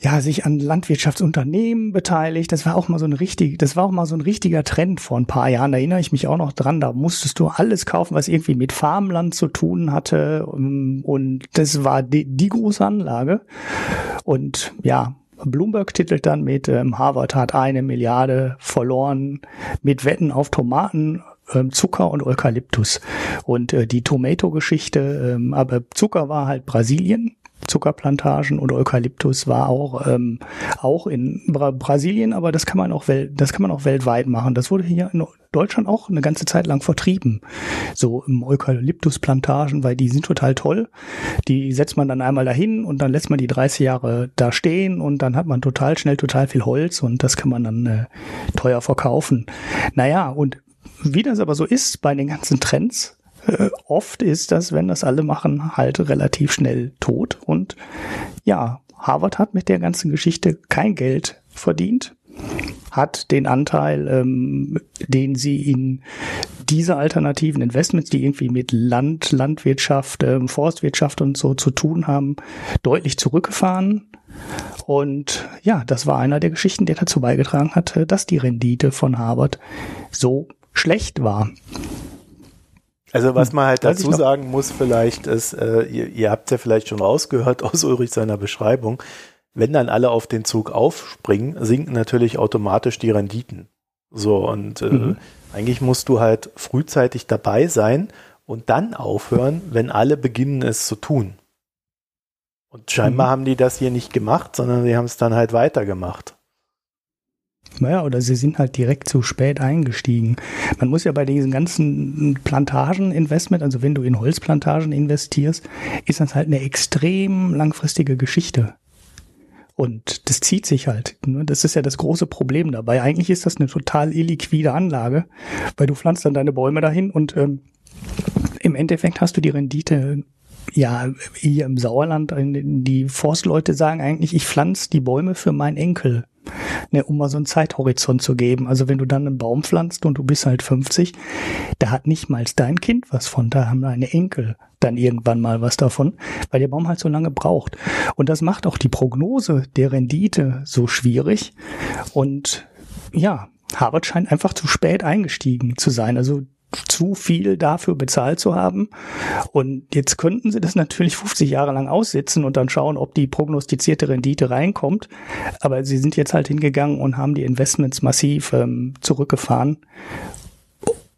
ja, sich an Landwirtschaftsunternehmen beteiligt. Das war auch mal so ein richtig, das war auch mal so ein richtiger Trend vor ein paar Jahren. Da erinnere ich mich auch noch dran. Da musstest du alles kaufen, was irgendwie mit Farmland zu tun hatte. Und das war die, die große Anlage. Und ja, Bloomberg titelt dann mit ähm, Harvard hat eine Milliarde verloren mit Wetten auf Tomaten, ähm, Zucker und Eukalyptus. Und äh, die Tomato-Geschichte, ähm, aber Zucker war halt Brasilien. Zuckerplantagen und Eukalyptus war auch ähm, auch in Bra Brasilien, aber das kann man auch das kann man auch weltweit machen. Das wurde hier in Deutschland auch eine ganze Zeit lang vertrieben. So im Eukalyptusplantagen, weil die sind total toll. Die setzt man dann einmal dahin und dann lässt man die 30 Jahre da stehen und dann hat man total schnell total viel Holz und das kann man dann äh, teuer verkaufen. Naja, und wie das aber so ist bei den ganzen Trends, äh, oft ist das, wenn das alle machen, halt relativ schnell tot. Und ja, Harvard hat mit der ganzen Geschichte kein Geld verdient, hat den Anteil, ähm, den sie in diese alternativen Investments, die irgendwie mit Land, Landwirtschaft, ähm, Forstwirtschaft und so zu tun haben, deutlich zurückgefahren. Und ja, das war einer der Geschichten, der dazu beigetragen hat, äh, dass die Rendite von Harvard so schlecht war. Also was man halt dazu sagen muss vielleicht ist, äh, ihr, ihr habt ja vielleicht schon rausgehört aus Ulrich seiner Beschreibung, wenn dann alle auf den Zug aufspringen, sinken natürlich automatisch die Renditen. So, und äh, mhm. eigentlich musst du halt frühzeitig dabei sein und dann aufhören, wenn alle beginnen es zu tun. Und scheinbar mhm. haben die das hier nicht gemacht, sondern sie haben es dann halt weitergemacht. Naja, oder sie sind halt direkt zu spät eingestiegen. Man muss ja bei diesen ganzen Plantagen-Investment, also wenn du in Holzplantagen investierst, ist das halt eine extrem langfristige Geschichte. Und das zieht sich halt. Ne? Das ist ja das große Problem dabei. Eigentlich ist das eine total illiquide Anlage, weil du pflanzt dann deine Bäume dahin und ähm, im Endeffekt hast du die Rendite ja, hier im Sauerland, die Forstleute sagen eigentlich, ich pflanze die Bäume für meinen Enkel ne, um mal so einen Zeithorizont zu geben. Also wenn du dann einen Baum pflanzt und du bist halt 50, da hat nicht mal dein Kind was von, da haben deine Enkel dann irgendwann mal was davon, weil der Baum halt so lange braucht. Und das macht auch die Prognose der Rendite so schwierig. Und ja, Harvard scheint einfach zu spät eingestiegen zu sein. Also zu viel dafür bezahlt zu haben. Und jetzt könnten sie das natürlich 50 Jahre lang aussitzen und dann schauen, ob die prognostizierte Rendite reinkommt. Aber sie sind jetzt halt hingegangen und haben die Investments massiv ähm, zurückgefahren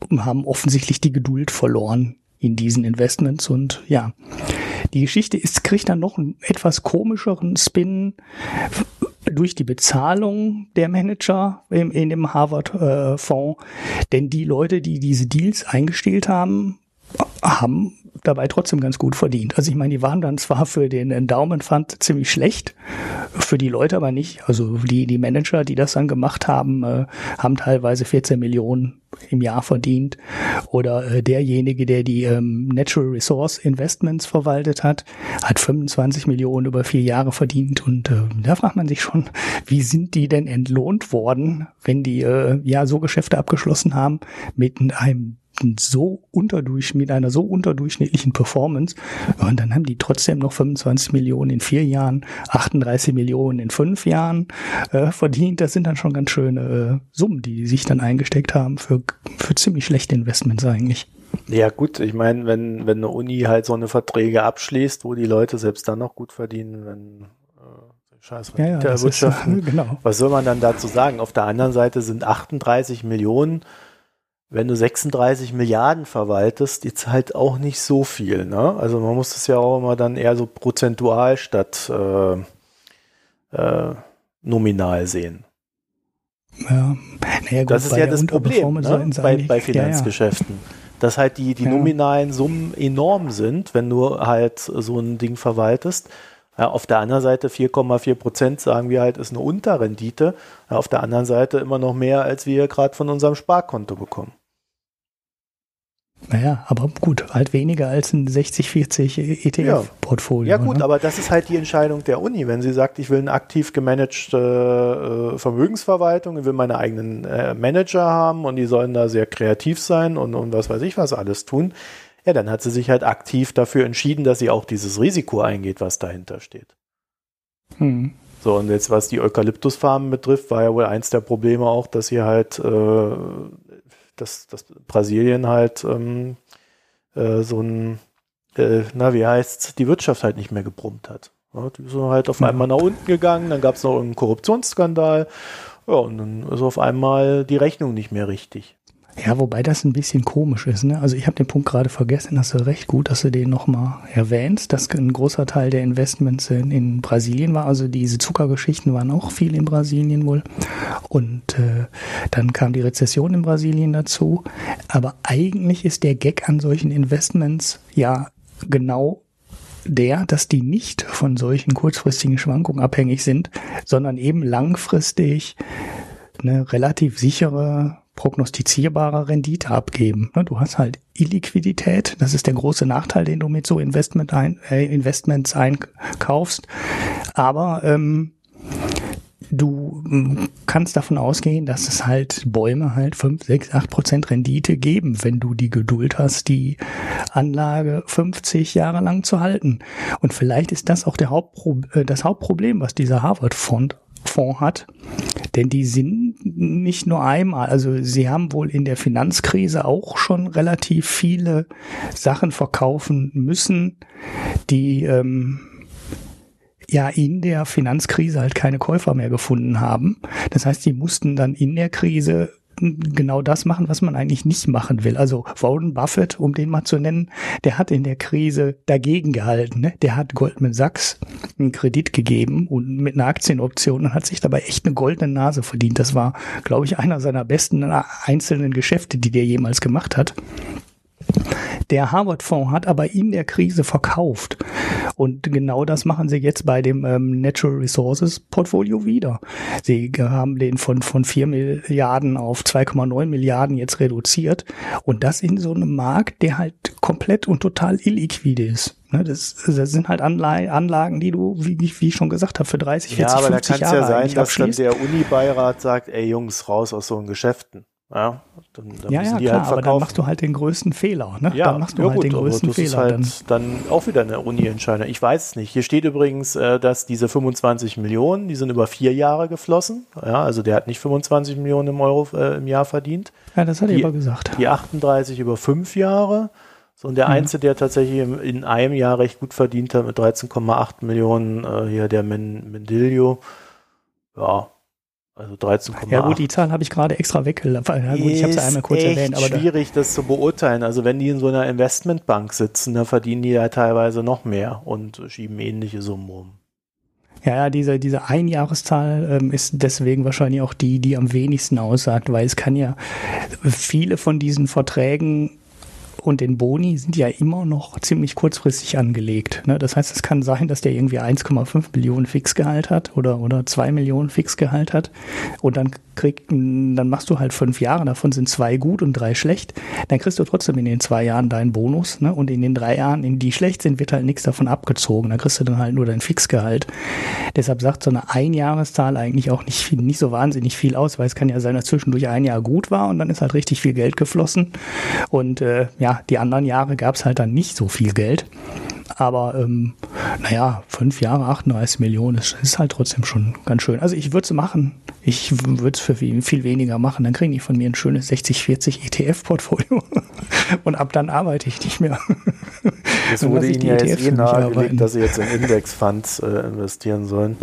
und haben offensichtlich die Geduld verloren in diesen Investments. Und ja, die Geschichte ist, kriegt dann noch einen etwas komischeren Spin durch die Bezahlung der Manager in, in dem Harvard-Fonds. Äh, Denn die Leute, die diese Deals eingestellt haben, haben dabei trotzdem ganz gut verdient. Also ich meine, die waren dann zwar für den Endowment Fund ziemlich schlecht, für die Leute aber nicht. Also die, die Manager, die das dann gemacht haben, äh, haben teilweise 14 Millionen im Jahr verdient. Oder äh, derjenige, der die ähm, Natural Resource Investments verwaltet hat, hat 25 Millionen über vier Jahre verdient. Und äh, da fragt man sich schon, wie sind die denn entlohnt worden, wenn die äh, ja so Geschäfte abgeschlossen haben mit einem so unterdurch mit einer so unterdurchschnittlichen Performance und dann haben die trotzdem noch 25 Millionen in vier Jahren, 38 Millionen in fünf Jahren äh, verdient. Das sind dann schon ganz schöne äh, Summen, die, die sich dann eingesteckt haben für, für ziemlich schlechte Investments eigentlich. Ja gut, ich meine, wenn, wenn eine Uni halt so eine Verträge abschließt, wo die Leute selbst dann noch gut verdienen, wenn äh, Scheiß ja, ja, ist, genau. was soll man dann dazu sagen? Auf der anderen Seite sind 38 Millionen wenn du 36 Milliarden verwaltest, jetzt halt auch nicht so viel. Ne? Also man muss das ja auch immer dann eher so prozentual statt äh, äh, nominal sehen. Ja, naja, gut, das ist ja das Problem ne? bei, bei Finanzgeschäften. Ja, ja. Dass halt die, die ja. nominalen Summen enorm sind, wenn du halt so ein Ding verwaltest. Ja, auf der anderen Seite 4,4 Prozent sagen wir halt, ist eine Unterrendite. Ja, auf der anderen Seite immer noch mehr, als wir gerade von unserem Sparkonto bekommen. Naja, aber gut, halt weniger als ein 60-40 ETF-Portfolio. Ja, ja gut, ne? aber das ist halt die Entscheidung der Uni. Wenn sie sagt, ich will eine aktiv gemanagte äh, Vermögensverwaltung, ich will meine eigenen äh, Manager haben und die sollen da sehr kreativ sein und, und was weiß ich was alles tun, ja, dann hat sie sich halt aktiv dafür entschieden, dass sie auch dieses Risiko eingeht, was dahinter steht. Hm. So, und jetzt was die Eukalyptusfarmen betrifft, war ja wohl eins der Probleme auch, dass sie halt äh, dass, dass Brasilien halt ähm, äh, so ein, äh, na, wie heißt's, die Wirtschaft halt nicht mehr gebrummt hat. Ja, die sind halt auf einmal nach unten gegangen, dann gab es noch einen Korruptionsskandal, ja, und dann ist auf einmal die Rechnung nicht mehr richtig. Ja, wobei das ein bisschen komisch ist. Ne? Also ich habe den Punkt gerade vergessen, hast du recht gut, dass du den nochmal erwähnst, dass ein großer Teil der Investments in, in, Brasilien war. Also diese Zuckergeschichten waren auch viel in Brasilien wohl. Und äh, dann kam die Rezession in Brasilien dazu. Aber eigentlich ist der Gag an solchen Investments ja genau der, dass die nicht von solchen kurzfristigen Schwankungen abhängig sind, sondern eben langfristig eine relativ sichere prognostizierbare Rendite abgeben. Ne, du hast halt Illiquidität, das ist der große Nachteil, den du mit so Investment ein, äh, Investments einkaufst. Aber ähm, du kannst davon ausgehen, dass es halt Bäume halt 5, 6, 8 Prozent Rendite geben, wenn du die Geduld hast, die Anlage 50 Jahre lang zu halten. Und vielleicht ist das auch der Hauptpro äh, das Hauptproblem, was dieser Harvard-Fond Fonds hat. Denn die sind nicht nur einmal, also sie haben wohl in der Finanzkrise auch schon relativ viele Sachen verkaufen müssen, die ähm, ja in der Finanzkrise halt keine Käufer mehr gefunden haben. Das heißt, die mussten dann in der Krise genau das machen, was man eigentlich nicht machen will. Also Warren Buffett, um den mal zu nennen, der hat in der Krise dagegen gehalten. Ne? Der hat Goldman Sachs einen Kredit gegeben und mit einer Aktienoption und hat sich dabei echt eine goldene Nase verdient. Das war, glaube ich, einer seiner besten einzelnen Geschäfte, die der jemals gemacht hat. Der Harvard-Fonds hat aber in der Krise verkauft. Und genau das machen sie jetzt bei dem ähm, Natural Resources Portfolio wieder. Sie haben den von, von 4 Milliarden auf 2,9 Milliarden jetzt reduziert. Und das in so einem Markt, der halt komplett und total illiquide ist. Ne, das, das sind halt Anlagen, die du, wie, wie ich schon gesagt habe, für 30, 40, ja, aber 50 Jahre Ja, aber da kann es ja sein, dass dann der Uni-Beirat sagt, ey Jungs, raus aus so Geschäften. Ja, dann, dann ja, ja klar, halt aber dann machst du halt den größten Fehler. Ne? Ja, dann machst du ja, halt gut, den größten Fehler. Halt dann. dann. auch wieder eine Uni-Entscheidung. Ich weiß es nicht. Hier steht übrigens, äh, dass diese 25 Millionen, die sind über vier Jahre geflossen. Ja, also der hat nicht 25 Millionen im Euro äh, im Jahr verdient. Ja, das hat er aber gesagt. Die 38 über fünf Jahre. So, und der mhm. Einzige, der tatsächlich in einem Jahr recht gut verdient hat mit 13,8 Millionen, äh, hier der Mendilio. Ja, also 13,8. Ja gut, die Zahl habe ich gerade extra weggelassen. Ja gut, ich habe es ja einmal kurz erwähnt. Aber schwierig, das zu beurteilen. Also wenn die in so einer Investmentbank sitzen, dann verdienen die ja teilweise noch mehr und schieben ähnliche Summen um. Ja, ja, diese, diese Einjahreszahl ähm, ist deswegen wahrscheinlich auch die, die am wenigsten aussagt, weil es kann ja viele von diesen Verträgen und den Boni sind ja immer noch ziemlich kurzfristig angelegt. Ne? Das heißt, es kann sein, dass der irgendwie 1,5 Millionen Fixgehalt hat oder, oder 2 Millionen Fixgehalt hat und dann kriegt, dann machst du halt fünf Jahre, davon sind zwei gut und drei schlecht, dann kriegst du trotzdem in den zwei Jahren deinen Bonus ne? und in den drei Jahren, in die schlecht sind, wird halt nichts davon abgezogen. Dann kriegst du dann halt nur dein Fixgehalt. Deshalb sagt so eine Einjahreszahl eigentlich auch nicht, viel, nicht so wahnsinnig viel aus, weil es kann ja sein, dass zwischendurch ein Jahr gut war und dann ist halt richtig viel Geld geflossen und äh, ja, die anderen Jahre gab es halt dann nicht so viel Geld. Aber ähm, naja, fünf Jahre, 38 Millionen ist, ist halt trotzdem schon ganz schön. Also ich würde es machen. Ich würde es für viel, viel, weniger machen. Dann kriegen die von mir ein schönes 60-40 ETF-Portfolio. Und ab dann arbeite ich nicht mehr. Es wurde ihnen ja ETFs jetzt eh nahegelegt, dass sie jetzt in Indexfonds äh, investieren sollen.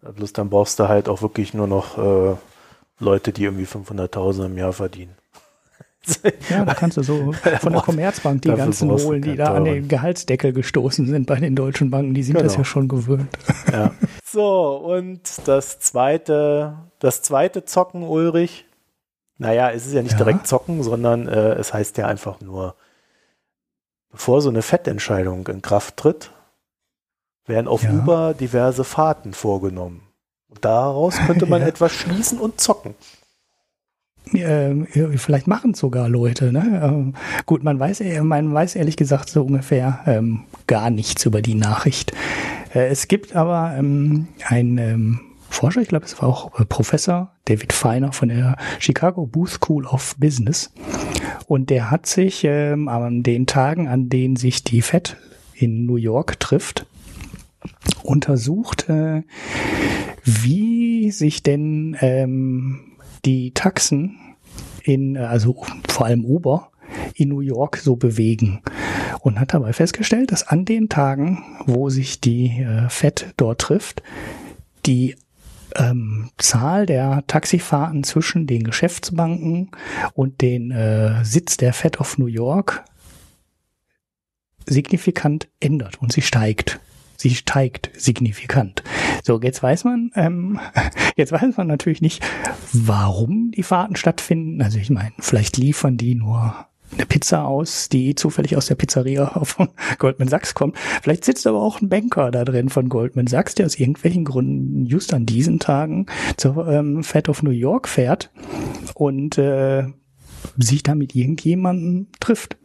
Bloß dann brauchst du halt auch wirklich nur noch äh, Leute, die irgendwie 500.000 im Jahr verdienen. Ja, da kannst du so von der Commerzbank die ganzen holen, die da an den Gehaltsdeckel gestoßen sind bei den deutschen Banken, die sind genau. das ja schon gewöhnt. Ja. So, und das zweite, das zweite Zocken, Ulrich. Naja, es ist ja nicht ja. direkt Zocken, sondern äh, es heißt ja einfach nur, bevor so eine Fettentscheidung in Kraft tritt, werden auf ja. Uber diverse Fahrten vorgenommen. Und daraus könnte man etwas schließen und zocken vielleicht machen sogar Leute. Ne? Ähm, gut, man weiß, man weiß ehrlich gesagt so ungefähr ähm, gar nichts über die Nachricht. Äh, es gibt aber ähm, ein ähm, Forscher, ich glaube, es war auch äh, Professor David Feiner von der Chicago Booth School of Business. Und der hat sich ähm, an den Tagen, an denen sich die FED in New York trifft, untersucht, äh, wie sich denn ähm, die Taxen in, also vor allem Uber, in New York so bewegen. Und hat dabei festgestellt, dass an den Tagen, wo sich die äh, FED dort trifft, die ähm, Zahl der Taxifahrten zwischen den Geschäftsbanken und den äh, Sitz der Fed of New York signifikant ändert und sie steigt sie steigt signifikant. So, jetzt weiß man, ähm, jetzt weiß man natürlich nicht, warum die Fahrten stattfinden. Also ich meine, vielleicht liefern die nur eine Pizza aus, die zufällig aus der Pizzeria von Goldman Sachs kommt. Vielleicht sitzt aber auch ein Banker da drin von Goldman Sachs, der aus irgendwelchen Gründen just an diesen Tagen zur ähm, Fed of New York fährt und äh, sich da mit irgendjemandem trifft.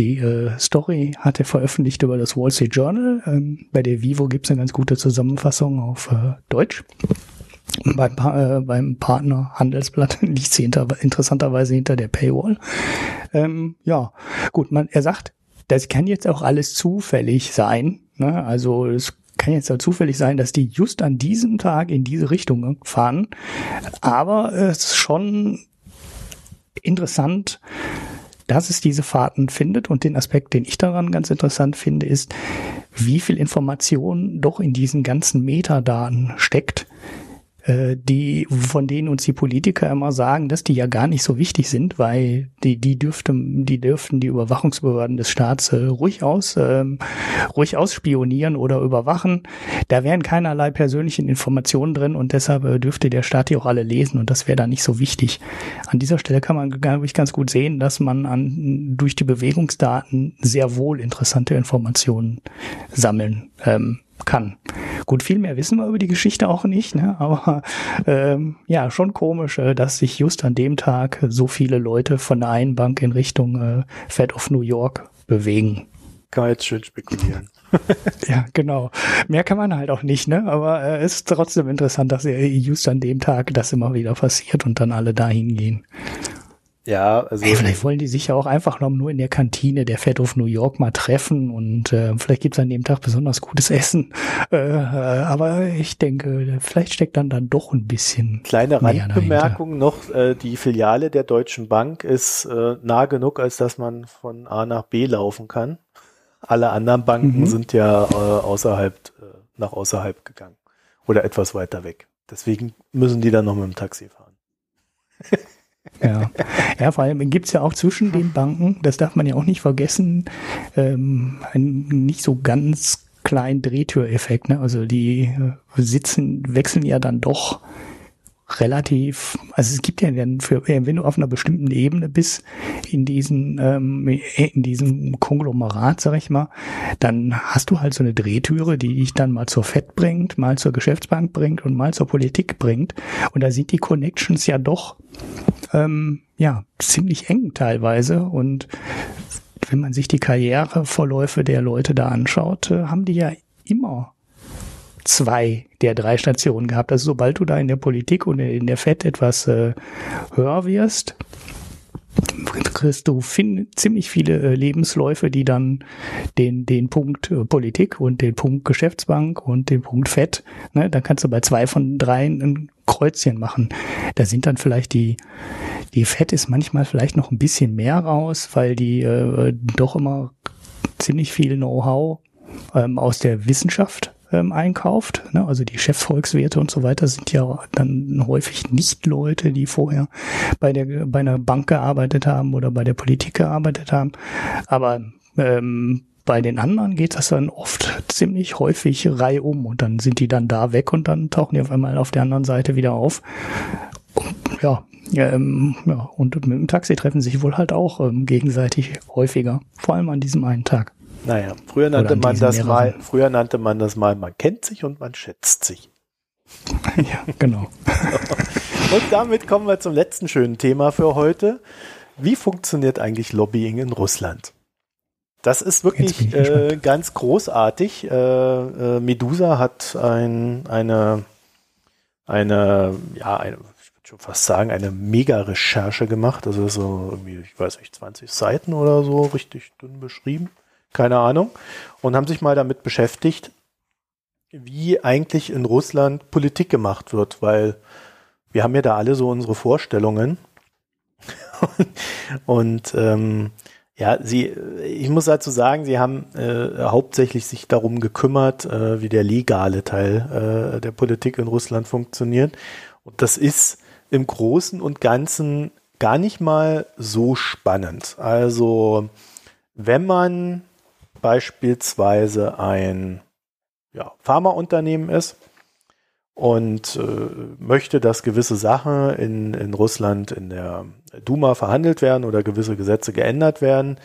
Die äh, Story hat er veröffentlicht über das Wall Street Journal. Ähm, bei der Vivo gibt es eine ganz gute Zusammenfassung auf äh, Deutsch. Beim, äh, beim Partner Handelsblatt liegt sie hinter, interessanterweise hinter der Paywall. Ähm, ja, gut, man, er sagt, das kann jetzt auch alles zufällig sein. Ne? Also es kann jetzt auch zufällig sein, dass die just an diesem Tag in diese Richtung fahren. Aber es ist schon interessant, dass es diese Fahrten findet. Und den Aspekt, den ich daran ganz interessant finde, ist, wie viel Information doch in diesen ganzen Metadaten steckt, die, von denen uns die Politiker immer sagen, dass die ja gar nicht so wichtig sind, weil die, die dürften, die dürften die Überwachungsbehörden des Staats äh, ruhig aus, ähm, ruhig ausspionieren oder überwachen. Da wären keinerlei persönlichen Informationen drin und deshalb äh, dürfte der Staat die auch alle lesen und das wäre da nicht so wichtig. An dieser Stelle kann man, glaube ich, ganz gut sehen, dass man an, durch die Bewegungsdaten sehr wohl interessante Informationen sammeln ähm, kann. Gut, viel mehr wissen wir über die Geschichte auch nicht, ne? aber ähm, ja, schon komisch, äh, dass sich just an dem Tag so viele Leute von der einen Bank in Richtung äh, Fed of New York bewegen. Kann man jetzt schön spekulieren. ja, genau. Mehr kann man halt auch nicht, ne? Aber äh, es ist trotzdem interessant, dass just an dem Tag das immer wieder passiert und dann alle dahin gehen. Ja, also. Hey, vielleicht wollen die sich ja auch einfach noch nur in der Kantine der Fed of New York mal treffen und äh, vielleicht gibt's an dem Tag besonders gutes Essen. Äh, äh, aber ich denke, vielleicht steckt dann dann doch ein bisschen. Kleine Randbemerkung noch, äh, die Filiale der Deutschen Bank ist äh, nah genug, als dass man von A nach B laufen kann. Alle anderen Banken mhm. sind ja äh, außerhalb, äh, nach außerhalb gegangen. Oder etwas weiter weg. Deswegen müssen die dann noch mit dem Taxi fahren. Ja. ja, vor allem gibt es ja auch zwischen den Banken, das darf man ja auch nicht vergessen, ähm, einen nicht so ganz kleinen Drehtüreffekt. Ne? Also die äh, sitzen, wechseln ja dann doch relativ, also es gibt ja dann für, wenn du auf einer bestimmten Ebene bist, in diesen, ähm, in diesem Konglomerat, sag ich mal, dann hast du halt so eine Drehtüre, die dich dann mal zur FED bringt, mal zur Geschäftsbank bringt und mal zur Politik bringt. Und da sind die Connections ja doch, ähm, ja, ziemlich eng teilweise und wenn man sich die Karriereverläufe der Leute da anschaut, äh, haben die ja immer zwei der drei Stationen gehabt. Also sobald du da in der Politik und in der FED etwas äh, höher wirst, kriegst du fin ziemlich viele äh, Lebensläufe, die dann den, den Punkt äh, Politik und den Punkt Geschäftsbank und den Punkt FED, ne, dann kannst du bei zwei von drei ein Kreuzchen machen. Da sind dann vielleicht die, die FED ist manchmal vielleicht noch ein bisschen mehr raus, weil die äh, doch immer ziemlich viel Know-how ähm, aus der Wissenschaft ähm, einkauft. Ne? Also die Chefvolkswirte und so weiter sind ja dann häufig nicht Leute, die vorher bei der bei einer Bank gearbeitet haben oder bei der Politik gearbeitet haben. Aber ähm, bei den anderen geht das dann oft ziemlich häufig reihum und dann sind die dann da weg und dann tauchen die auf einmal auf der anderen Seite wieder auf. Ja, ähm, ja, und mit dem Taxi treffen sich wohl halt auch ähm, gegenseitig häufiger, vor allem an diesem einen Tag. Naja, früher nannte man das mehreren. mal, früher nannte man das mal, man kennt sich und man schätzt sich. ja, genau. und damit kommen wir zum letzten schönen Thema für heute. Wie funktioniert eigentlich Lobbying in Russland? Das ist wirklich äh, ganz großartig. Äh, äh, Medusa hat ein, eine, eine, ja, eine, ich würde schon fast sagen, eine Mega-Recherche gemacht. Also so irgendwie, ich weiß nicht, 20 Seiten oder so, richtig dünn beschrieben keine Ahnung, und haben sich mal damit beschäftigt, wie eigentlich in Russland Politik gemacht wird, weil wir haben ja da alle so unsere Vorstellungen. und ähm, ja, sie, ich muss dazu sagen, sie haben äh, hauptsächlich sich darum gekümmert, äh, wie der legale Teil äh, der Politik in Russland funktioniert. Und das ist im Großen und Ganzen gar nicht mal so spannend. Also, wenn man beispielsweise ein ja, Pharmaunternehmen ist und äh, möchte, dass gewisse Sachen in, in Russland in der Duma verhandelt werden oder gewisse Gesetze geändert werden,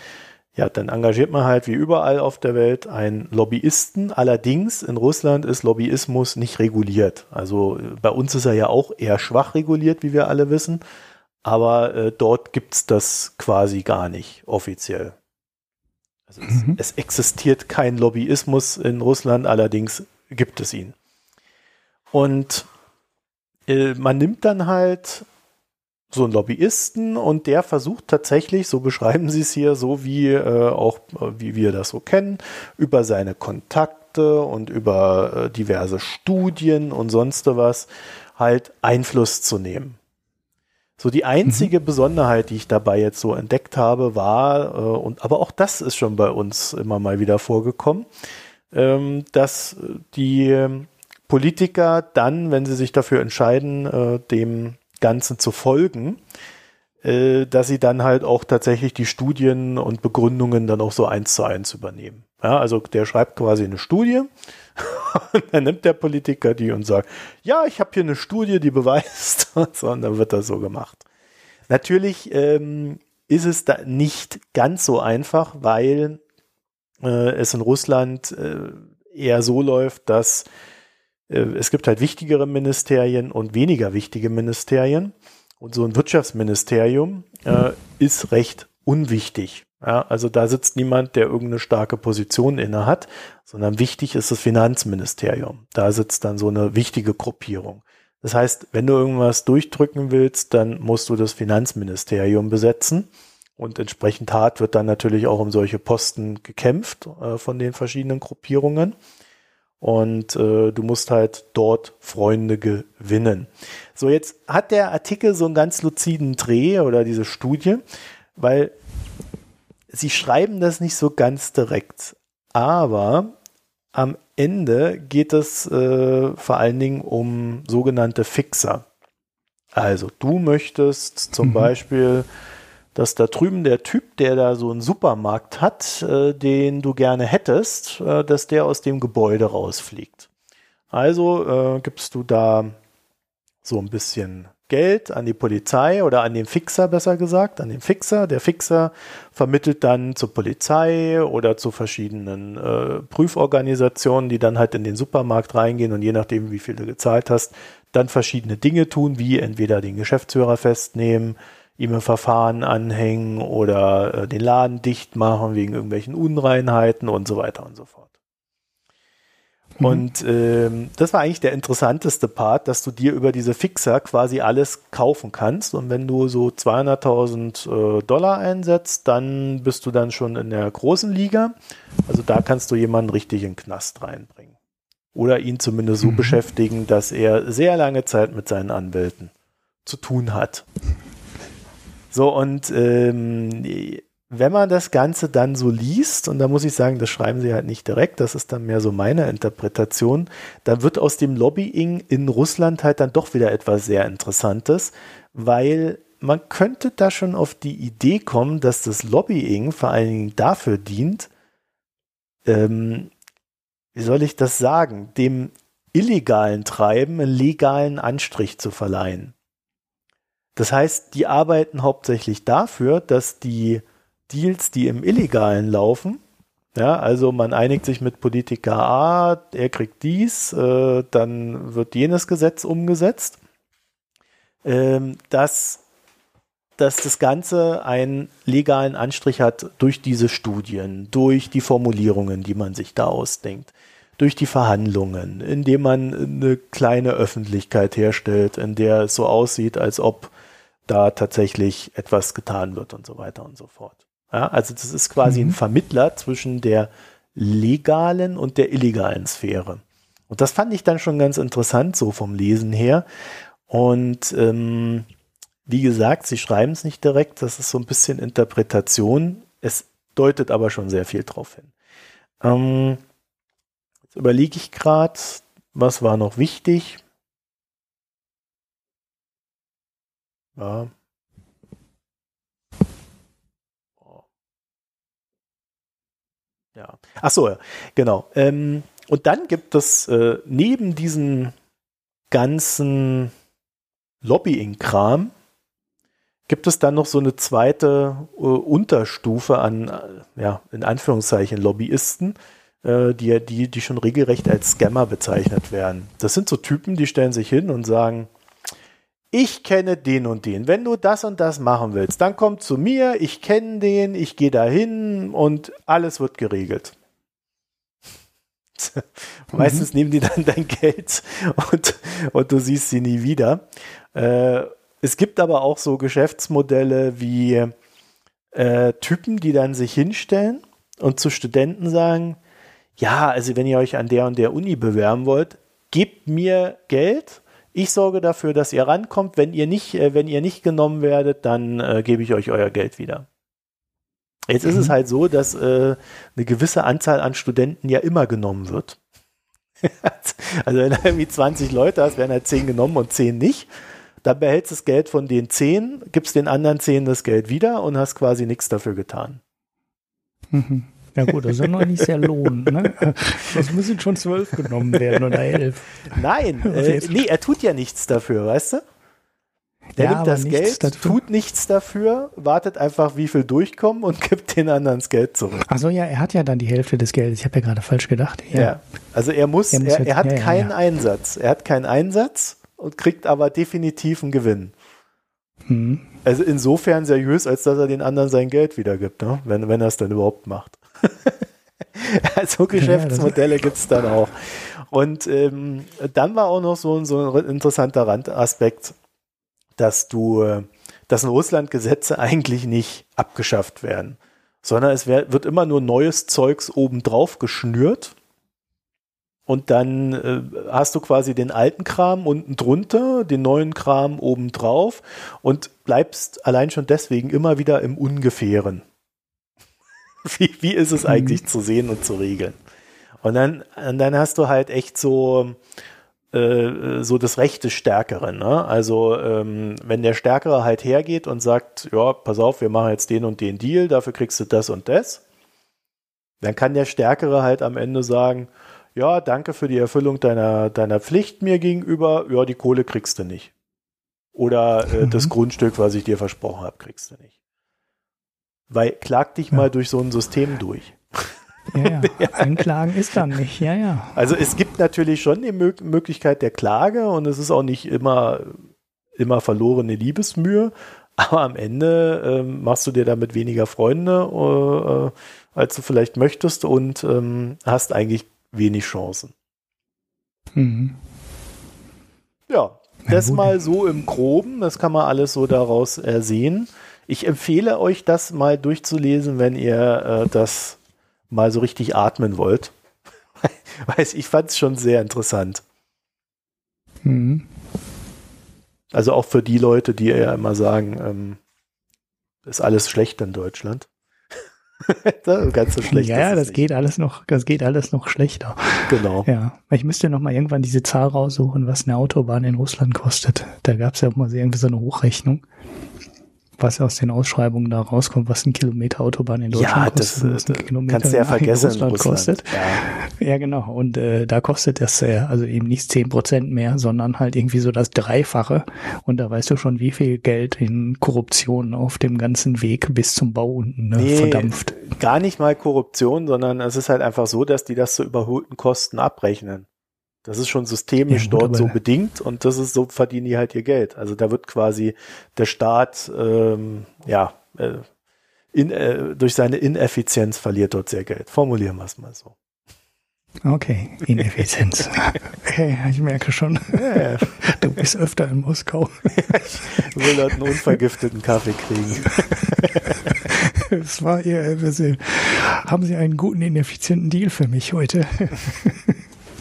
Ja, dann engagiert man halt wie überall auf der Welt einen Lobbyisten. Allerdings in Russland ist Lobbyismus nicht reguliert. Also bei uns ist er ja auch eher schwach reguliert, wie wir alle wissen. Aber äh, dort gibt's das quasi gar nicht offiziell. Also mhm. es, es existiert kein Lobbyismus in Russland, allerdings gibt es ihn. Und äh, man nimmt dann halt so einen Lobbyisten und der versucht tatsächlich, so beschreiben sie es hier, so wie äh, auch wie wir das so kennen, über seine Kontakte und über äh, diverse Studien und sonst was halt Einfluss zu nehmen. So die einzige mhm. Besonderheit, die ich dabei jetzt so entdeckt habe, war, äh, und aber auch das ist schon bei uns immer mal wieder vorgekommen, ähm, dass die Politiker dann, wenn sie sich dafür entscheiden, äh, dem Ganzen zu folgen, äh, dass sie dann halt auch tatsächlich die Studien und Begründungen dann auch so eins zu eins übernehmen. Ja, also der schreibt quasi eine Studie und dann nimmt der Politiker die und sagt, ja, ich habe hier eine Studie, die beweist und, so, und dann wird das so gemacht. Natürlich ähm, ist es da nicht ganz so einfach, weil äh, es in Russland äh, eher so läuft, dass äh, es gibt halt wichtigere Ministerien und weniger wichtige Ministerien. Und so ein Wirtschaftsministerium äh, ist recht unwichtig. Ja, also da sitzt niemand, der irgendeine starke Position inne hat, sondern wichtig ist das Finanzministerium. Da sitzt dann so eine wichtige Gruppierung. Das heißt, wenn du irgendwas durchdrücken willst, dann musst du das Finanzministerium besetzen. Und entsprechend hart wird dann natürlich auch um solche Posten gekämpft äh, von den verschiedenen Gruppierungen und äh, du musst halt dort Freunde gewinnen. So, jetzt hat der Artikel so einen ganz luziden Dreh oder diese Studie, weil sie schreiben das nicht so ganz direkt, aber am Ende geht es äh, vor allen Dingen um sogenannte Fixer. Also du möchtest zum mhm. Beispiel dass da drüben der Typ, der da so einen Supermarkt hat, äh, den du gerne hättest, äh, dass der aus dem Gebäude rausfliegt. Also äh, gibst du da so ein bisschen Geld an die Polizei oder an den Fixer besser gesagt, an den Fixer. Der Fixer vermittelt dann zur Polizei oder zu verschiedenen äh, Prüforganisationen, die dann halt in den Supermarkt reingehen und je nachdem, wie viel du gezahlt hast, dann verschiedene Dinge tun, wie entweder den Geschäftsführer festnehmen, ihm ein Verfahren anhängen oder äh, den Laden dicht machen wegen irgendwelchen Unreinheiten und so weiter und so fort. Mhm. Und ähm, das war eigentlich der interessanteste Part, dass du dir über diese Fixer quasi alles kaufen kannst. Und wenn du so 200.000 äh, Dollar einsetzt, dann bist du dann schon in der großen Liga. Also da kannst du jemanden richtig in den Knast reinbringen. Oder ihn zumindest so mhm. beschäftigen, dass er sehr lange Zeit mit seinen Anwälten zu tun hat. So, und ähm, wenn man das Ganze dann so liest, und da muss ich sagen, das schreiben sie halt nicht direkt, das ist dann mehr so meine Interpretation, dann wird aus dem Lobbying in Russland halt dann doch wieder etwas sehr Interessantes, weil man könnte da schon auf die Idee kommen, dass das Lobbying vor allen Dingen dafür dient, ähm, wie soll ich das sagen, dem illegalen Treiben einen legalen Anstrich zu verleihen. Das heißt, die arbeiten hauptsächlich dafür, dass die Deals, die im Illegalen laufen, ja, also man einigt sich mit Politiker A, er kriegt dies, äh, dann wird jenes Gesetz umgesetzt, ähm, dass, dass das Ganze einen legalen Anstrich hat durch diese Studien, durch die Formulierungen, die man sich da ausdenkt, durch die Verhandlungen, indem man eine kleine Öffentlichkeit herstellt, in der es so aussieht, als ob da tatsächlich etwas getan wird und so weiter und so fort. Ja, also das ist quasi mhm. ein Vermittler zwischen der legalen und der illegalen Sphäre. Und das fand ich dann schon ganz interessant, so vom Lesen her. Und ähm, wie gesagt, sie schreiben es nicht direkt, das ist so ein bisschen Interpretation. Es deutet aber schon sehr viel drauf hin. Ähm, jetzt überlege ich gerade, was war noch wichtig. Ja. Ja. Ach so, ja. genau. Ähm, und dann gibt es äh, neben diesem ganzen Lobbying-Kram gibt es dann noch so eine zweite äh, Unterstufe an, äh, ja, in Anführungszeichen Lobbyisten, äh, die, die, die schon regelrecht als Scammer bezeichnet werden. Das sind so Typen, die stellen sich hin und sagen, ich kenne den und den. Wenn du das und das machen willst, dann komm zu mir, ich kenne den, ich gehe dahin und alles wird geregelt. Meistens mhm. nehmen die dann dein Geld und, und du siehst sie nie wieder. Äh, es gibt aber auch so Geschäftsmodelle wie äh, Typen, die dann sich hinstellen und zu Studenten sagen, ja, also wenn ihr euch an der und der Uni bewerben wollt, gebt mir Geld. Ich sorge dafür, dass ihr rankommt. Wenn ihr nicht, äh, wenn ihr nicht genommen werdet, dann äh, gebe ich euch euer Geld wieder. Jetzt mhm. ist es mhm. halt so, dass äh, eine gewisse Anzahl an Studenten ja immer genommen wird. also wenn du irgendwie 20 Leute hast, werden halt 10 genommen und 10 nicht. Dann behältst du das Geld von den 10, gibst den anderen 10 das Geld wieder und hast quasi nichts dafür getan. Mhm. Ja gut, das ist ja noch nicht sehr lohnend. Ne? Das müssen schon zwölf genommen werden oder elf. Nein, äh, nee, er tut ja nichts dafür, weißt du? Der ja, nimmt das Geld, dafür. tut nichts dafür, wartet einfach, wie viel durchkommen und gibt den anderen das Geld zurück. Achso, ja, er hat ja dann die Hälfte des Geldes. Ich habe ja gerade falsch gedacht. Ja. ja. also er muss, er, muss er, er hat ja, keinen Einsatz. Er hat keinen Einsatz und kriegt aber definitiv einen Gewinn. Hm. Also insofern seriös, als dass er den anderen sein Geld wiedergibt, ne? wenn, wenn er es dann überhaupt macht. also Geschäftsmodelle gibt es dann auch. Und ähm, dann war auch noch so, so ein interessanter Randaspekt, dass du, dass in Russland Gesetze eigentlich nicht abgeschafft werden, sondern es wird immer nur neues Zeugs obendrauf geschnürt. Und dann äh, hast du quasi den alten Kram unten drunter, den neuen Kram obendrauf und bleibst allein schon deswegen immer wieder im Ungefähren. wie, wie ist es eigentlich mhm. zu sehen und zu regeln? Und dann, und dann hast du halt echt so, äh, so das Recht des Stärkeren. Ne? Also ähm, wenn der Stärkere halt hergeht und sagt, ja, pass auf, wir machen jetzt den und den Deal, dafür kriegst du das und das, dann kann der Stärkere halt am Ende sagen, ja, danke für die Erfüllung deiner, deiner Pflicht mir gegenüber, ja, die Kohle kriegst du nicht. Oder äh, mhm. das Grundstück, was ich dir versprochen habe, kriegst du nicht. Weil klag dich ja. mal durch so ein System durch. Ja, ja. Einklagen ist dann nicht, ja, ja. Also es gibt natürlich schon die Mö Möglichkeit der Klage und es ist auch nicht immer, immer verlorene Liebesmühe, aber am Ende ähm, machst du dir damit weniger Freunde, äh, als du vielleicht möchtest und ähm, hast eigentlich wenig Chancen. Mhm. Ja, das mal so im Groben, das kann man alles so daraus ersehen. Ich empfehle euch, das mal durchzulesen, wenn ihr äh, das mal so richtig atmen wollt. Weiß, ich fand es schon sehr interessant. Mhm. Also auch für die Leute, die ja immer sagen, ähm, ist alles schlecht in Deutschland. Ganz so schlecht. Ja, das geht alles noch, das geht alles noch schlechter. Genau. Ja, ich müsste noch mal irgendwann diese Zahl raussuchen, was eine Autobahn in Russland kostet. Da gab es ja auch mal irgendwie so eine Hochrechnung was aus den Ausschreibungen da rauskommt, was ein Kilometer Autobahn in Deutschland ja, kostet. Ja, das, das kannst du ja vergessen. In Russland, Russland. kostet. Ja. ja, genau. Und äh, da kostet das äh, also eben nicht zehn Prozent mehr, sondern halt irgendwie so das Dreifache. Und da weißt du schon, wie viel Geld in Korruption auf dem ganzen Weg bis zum Bau unten ne, nee, verdampft. Gar nicht mal Korruption, sondern es ist halt einfach so, dass die das zu überholten Kosten abrechnen. Das ist schon systemisch ja, dort so bedingt und das ist so verdienen die halt ihr Geld. Also da wird quasi der Staat ähm, ja äh, in, äh, durch seine Ineffizienz verliert dort sehr Geld. Formulieren wir es mal so. Okay, Ineffizienz. okay, ich merke schon. Ja, Du bist öfter in Moskau. ich will dort einen unvergifteten Kaffee kriegen. Es war ihr, haben Sie einen guten, ineffizienten Deal für mich heute?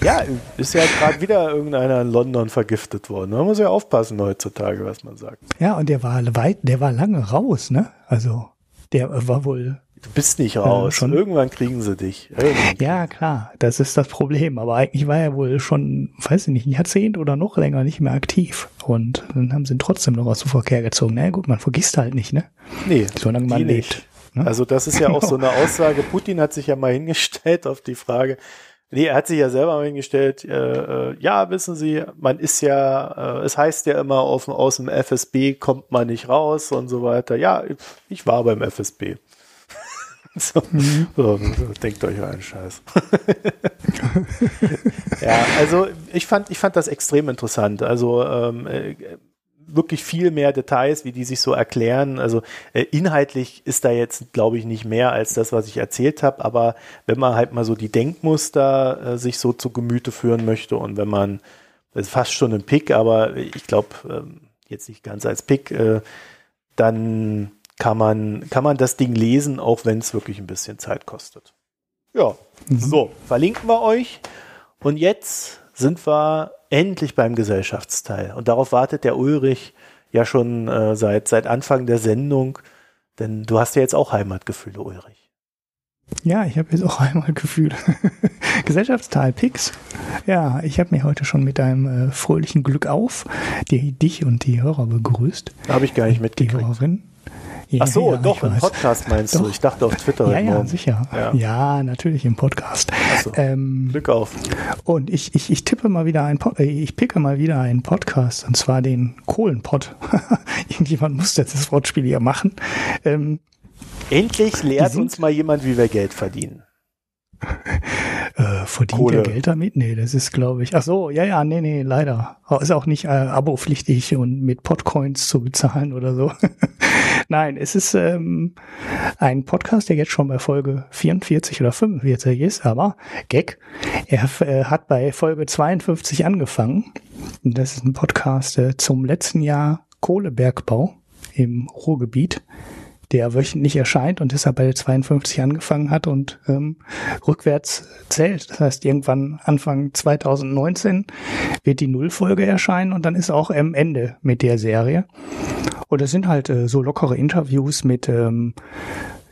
Ja, ist ja gerade wieder irgendeiner in London vergiftet worden. Man muss ja aufpassen heutzutage, was man sagt. Ja, und der war weit, der war lange raus, ne? Also, der war wohl. Du bist nicht raus. Äh, schon. Irgendwann kriegen sie dich. Irgendwann. Ja, klar, das ist das Problem. Aber eigentlich war er wohl schon, weiß ich nicht, ein Jahrzehnt oder noch länger nicht mehr aktiv. Und dann haben sie ihn trotzdem noch aus dem Verkehr gezogen. Na naja, gut, man vergisst halt nicht, ne? Nee. Solange man lebt. Ne? Also das ist ja auch so eine Aussage. Putin hat sich ja mal hingestellt auf die Frage, Nee, er hat sich ja selber hingestellt, äh, äh, ja, wissen Sie, man ist ja, äh, es heißt ja immer, auf, aus dem FSB kommt man nicht raus und so weiter. Ja, ich war beim FSB. so, mhm. so, denkt euch einen Scheiß. ja, also ich fand, ich fand das extrem interessant. Also ähm, äh, wirklich viel mehr Details, wie die sich so erklären. Also äh, inhaltlich ist da jetzt, glaube ich, nicht mehr als das, was ich erzählt habe. Aber wenn man halt mal so die Denkmuster äh, sich so zu Gemüte führen möchte und wenn man, das ist fast schon ein Pick, aber ich glaube, ähm, jetzt nicht ganz als Pick, äh, dann kann man, kann man das Ding lesen, auch wenn es wirklich ein bisschen Zeit kostet. Ja, mhm. so, verlinken wir euch. Und jetzt sind wir endlich beim Gesellschaftsteil. Und darauf wartet der Ulrich ja schon äh, seit, seit Anfang der Sendung. Denn du hast ja jetzt auch Heimatgefühle, Ulrich. Ja, ich habe jetzt auch Heimatgefühle. Gesellschaftsteil Pix. Ja, ich habe mich heute schon mit einem äh, fröhlichen Glück auf die, dich und die Hörer begrüßt. Habe ich gar nicht mitgekriegt. Die Hörerin. Ja, Ach so, ja, doch, im Podcast meinst doch. du. Ich dachte auf Twitter. Ja, ja, sicher. Ja. ja. natürlich im Podcast. So. Ähm, Glück auf. Und ich, ich, ich tippe mal wieder ein Pod, äh, ich picke mal wieder einen Podcast, und zwar den Kohlenpott. Irgendjemand muss jetzt das Wortspiel hier machen. Ähm, Endlich lehrt uns mal jemand, wie wir Geld verdienen. Äh, verdient Kohle. er Geld damit? Nee, das ist, glaube ich. Ach so, ja, ja, nee, nee, leider. Ist auch nicht äh, abopflichtig und mit Podcoins zu bezahlen oder so. Nein, es ist ähm, ein Podcast, der jetzt schon bei Folge 44 oder 45 ist, aber Gag, er äh, hat bei Folge 52 angefangen. Das ist ein Podcast äh, zum letzten Jahr Kohlebergbau im Ruhrgebiet der wöchentlich erscheint und deshalb bei der 52 angefangen hat und ähm, rückwärts zählt. Das heißt, irgendwann Anfang 2019 wird die Nullfolge erscheinen und dann ist auch am Ende mit der Serie. Und das sind halt äh, so lockere Interviews mit ähm,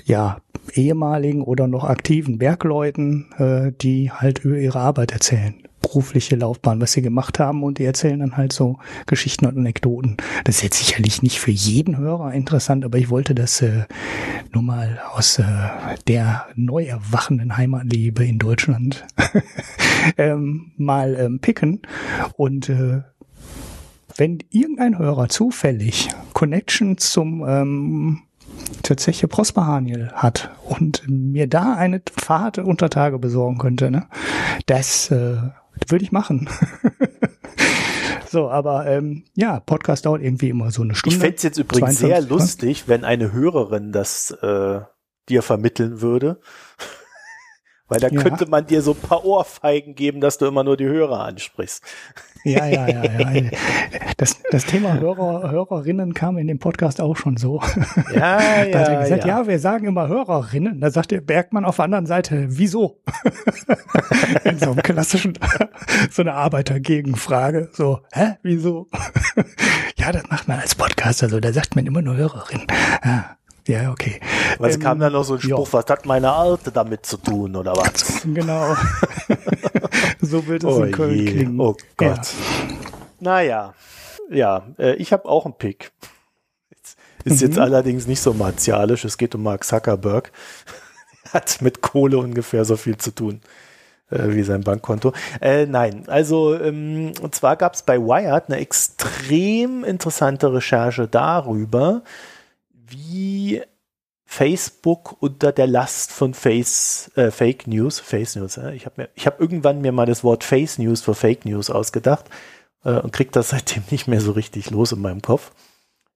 ja, ehemaligen oder noch aktiven Bergleuten, äh, die halt über ihre Arbeit erzählen berufliche Laufbahn, was sie gemacht haben und die erzählen dann halt so Geschichten und Anekdoten. Das ist jetzt sicherlich nicht für jeden Hörer interessant, aber ich wollte das äh, nur mal aus äh, der neu erwachenden Heimatliebe in Deutschland ähm, mal ähm, picken und äh, wenn irgendein Hörer zufällig Connection zum ähm, tatsächlich Prosper Haniel hat und mir da eine Fahrt unter Tage besorgen könnte, ne, das äh, würde ich machen. so, aber ähm, ja, Podcast dauert irgendwie immer so eine Stunde. Ich fände es jetzt übrigens sehr lustig, wenn eine Hörerin das äh, dir vermitteln würde. Weil da ja. könnte man dir so ein paar Ohrfeigen geben, dass du immer nur die Hörer ansprichst. Ja, ja, ja, ja. Das, das Thema Hörer, Hörerinnen kam in dem Podcast auch schon so. Ja, ja. da hat er gesagt, ja. ja, wir sagen immer Hörerinnen. Da sagt der Bergmann auf der anderen Seite, wieso? in so einem klassischen, so eine Arbeitergegenfrage. So, hä, wieso? ja, das macht man als Podcaster so. Da sagt man immer nur Hörerin. Ja. Ja, okay. Was ähm, kam dann noch so ein Spruch, jo. was hat meine Alte damit zu tun oder was? Genau. so wird es oh in Köln je. klingen. Oh Gott. Ja. Naja, ja, äh, ich habe auch einen Pick. Ist mhm. jetzt allerdings nicht so martialisch. Es geht um Mark Zuckerberg. hat mit Kohle ungefähr so viel zu tun äh, wie sein Bankkonto. Äh, nein, also ähm, und zwar gab es bei Wired eine extrem interessante Recherche darüber, wie Facebook unter der Last von Face, äh, Fake News, Face News, äh, ich habe hab irgendwann mir mal das Wort Face News für Fake News ausgedacht äh, und krieg das seitdem nicht mehr so richtig los in meinem Kopf.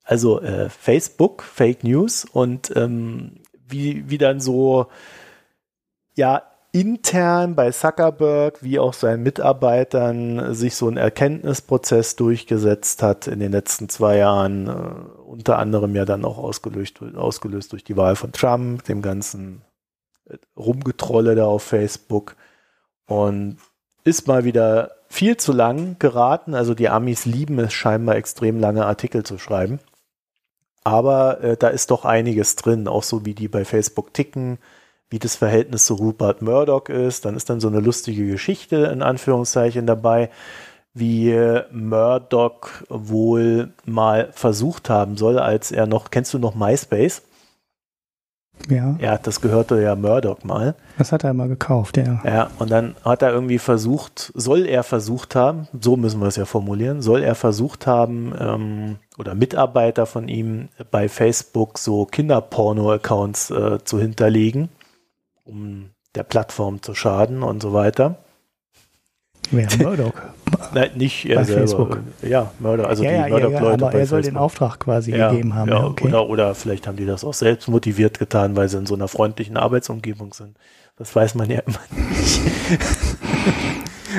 Also äh, Facebook, Fake News und ähm, wie, wie dann so, ja, intern bei Zuckerberg wie auch seinen Mitarbeitern sich so ein Erkenntnisprozess durchgesetzt hat in den letzten zwei Jahren, äh, unter anderem ja dann auch ausgelöst, ausgelöst durch die Wahl von Trump, dem ganzen äh, Rumgetrolle da auf Facebook und ist mal wieder viel zu lang geraten. Also die Amis lieben es scheinbar extrem lange Artikel zu schreiben. Aber äh, da ist doch einiges drin, auch so wie die bei Facebook ticken, wie das Verhältnis zu Rupert Murdoch ist. Dann ist dann so eine lustige Geschichte in Anführungszeichen dabei, wie Murdoch wohl mal versucht haben soll, als er noch, kennst du noch MySpace? Ja. Ja, das gehörte ja Murdoch mal. Das hat er mal gekauft, ja. Ja, und dann hat er irgendwie versucht, soll er versucht haben, so müssen wir es ja formulieren, soll er versucht haben, ähm, oder Mitarbeiter von ihm bei Facebook so Kinderporno-Accounts äh, zu hinterlegen, um der Plattform zu schaden und so weiter. Wer Murdoch? Nein, nicht er Bei selber. Facebook. Ja, Murdoch, also ja, die ja, ja, Murdoch-Leute aber bei er soll Facebook. den Auftrag quasi ja, gegeben haben. Ja, Ja, okay. oder, oder vielleicht haben die das auch selbst motiviert getan, weil sie in so einer freundlichen Arbeitsumgebung sind. Das weiß man ja immer nicht.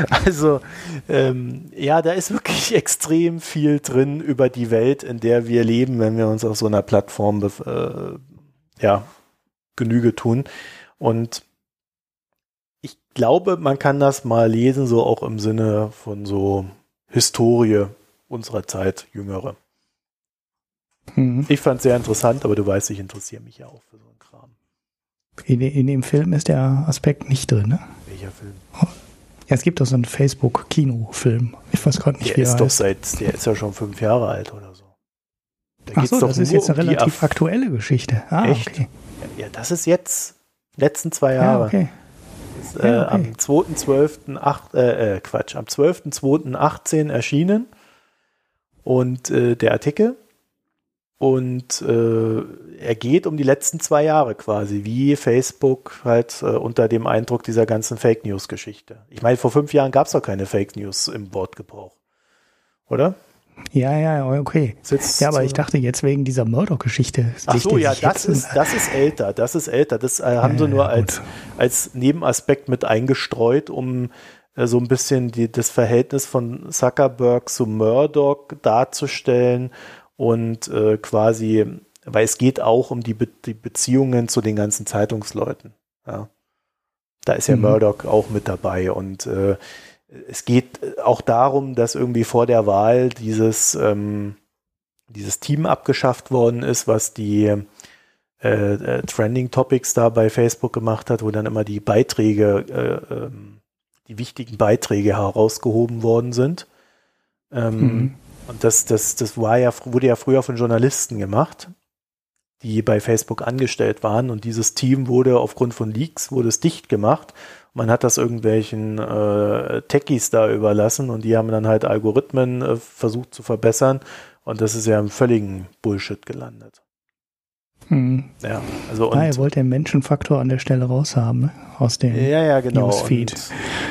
also, ähm, ja, da ist wirklich extrem viel drin über die Welt, in der wir leben, wenn wir uns auf so einer Plattform äh, ja, Genüge tun. Und ich glaube, man kann das mal lesen, so auch im Sinne von so Historie unserer Zeit, jüngere. Mhm. Ich fand es sehr interessant, aber du weißt, ich interessiere mich ja auch für so einen Kram. In, in dem Film ist der Aspekt nicht drin, ne? Welcher Film? Ja, es gibt doch so einen Facebook-Kinofilm. Ich weiß gerade nicht, Der wie ist er doch seit, der ist ja schon fünf Jahre alt oder so. Da Ach so, das ist jetzt eine um relativ aktuelle Geschichte. Ah, Echt? okay. Ja, das ist jetzt, letzten zwei Ja, Jahre. okay. Das ist, äh, Ja, okay. Am 2.12.8, äh, äh, Quatsch, am 12.02.18 erschienen. Und äh, der Artikel. Und äh, er geht um die letzten zwei Jahre quasi, wie Facebook halt äh, unter dem Eindruck dieser ganzen Fake News-Geschichte. Ich meine, vor fünf Jahren gab es doch keine Fake News im Wortgebrauch. Oder? Ja, ja, okay. Ist jetzt Ja, aber ich dachte jetzt wegen dieser Murdoch-Geschichte. Ach so, ja, das ist, das ist älter, das ist älter. Das äh, haben Ja, sie nur ja, als, als Nebenaspekt mit eingestreut, um äh, so ein bisschen die, das Verhältnis von Zuckerberg zu Murdoch darzustellen und äh, quasi, weil es geht auch um die, Be die Beziehungen zu den ganzen Zeitungsleuten. Ja. Da ist ja Mhm. Murdoch auch mit dabei und äh, es geht auch darum, dass irgendwie vor der Wahl dieses, ähm, dieses Team abgeschafft worden ist, was die äh, äh, Trending Topics da bei Facebook gemacht hat, wo dann immer die Beiträge, äh, ähm, die wichtigen Beiträge herausgehoben worden sind. Ähm, Mhm. Und das, das, das war ja, wurde ja früher von Journalisten gemacht, die bei Facebook angestellt waren. Und dieses Team wurde aufgrund von Leaks, wurde es dicht gemacht. Man hat das irgendwelchen äh, Techies da überlassen und die haben dann halt Algorithmen äh, versucht zu verbessern. Und das ist ja im völligen Bullshit gelandet. Mhm. Ja, also und Ah, ihr wollt den Menschenfaktor an der Stelle raushaben, ne? Aus dem. Ja, ja, genau. Newsfeed. Und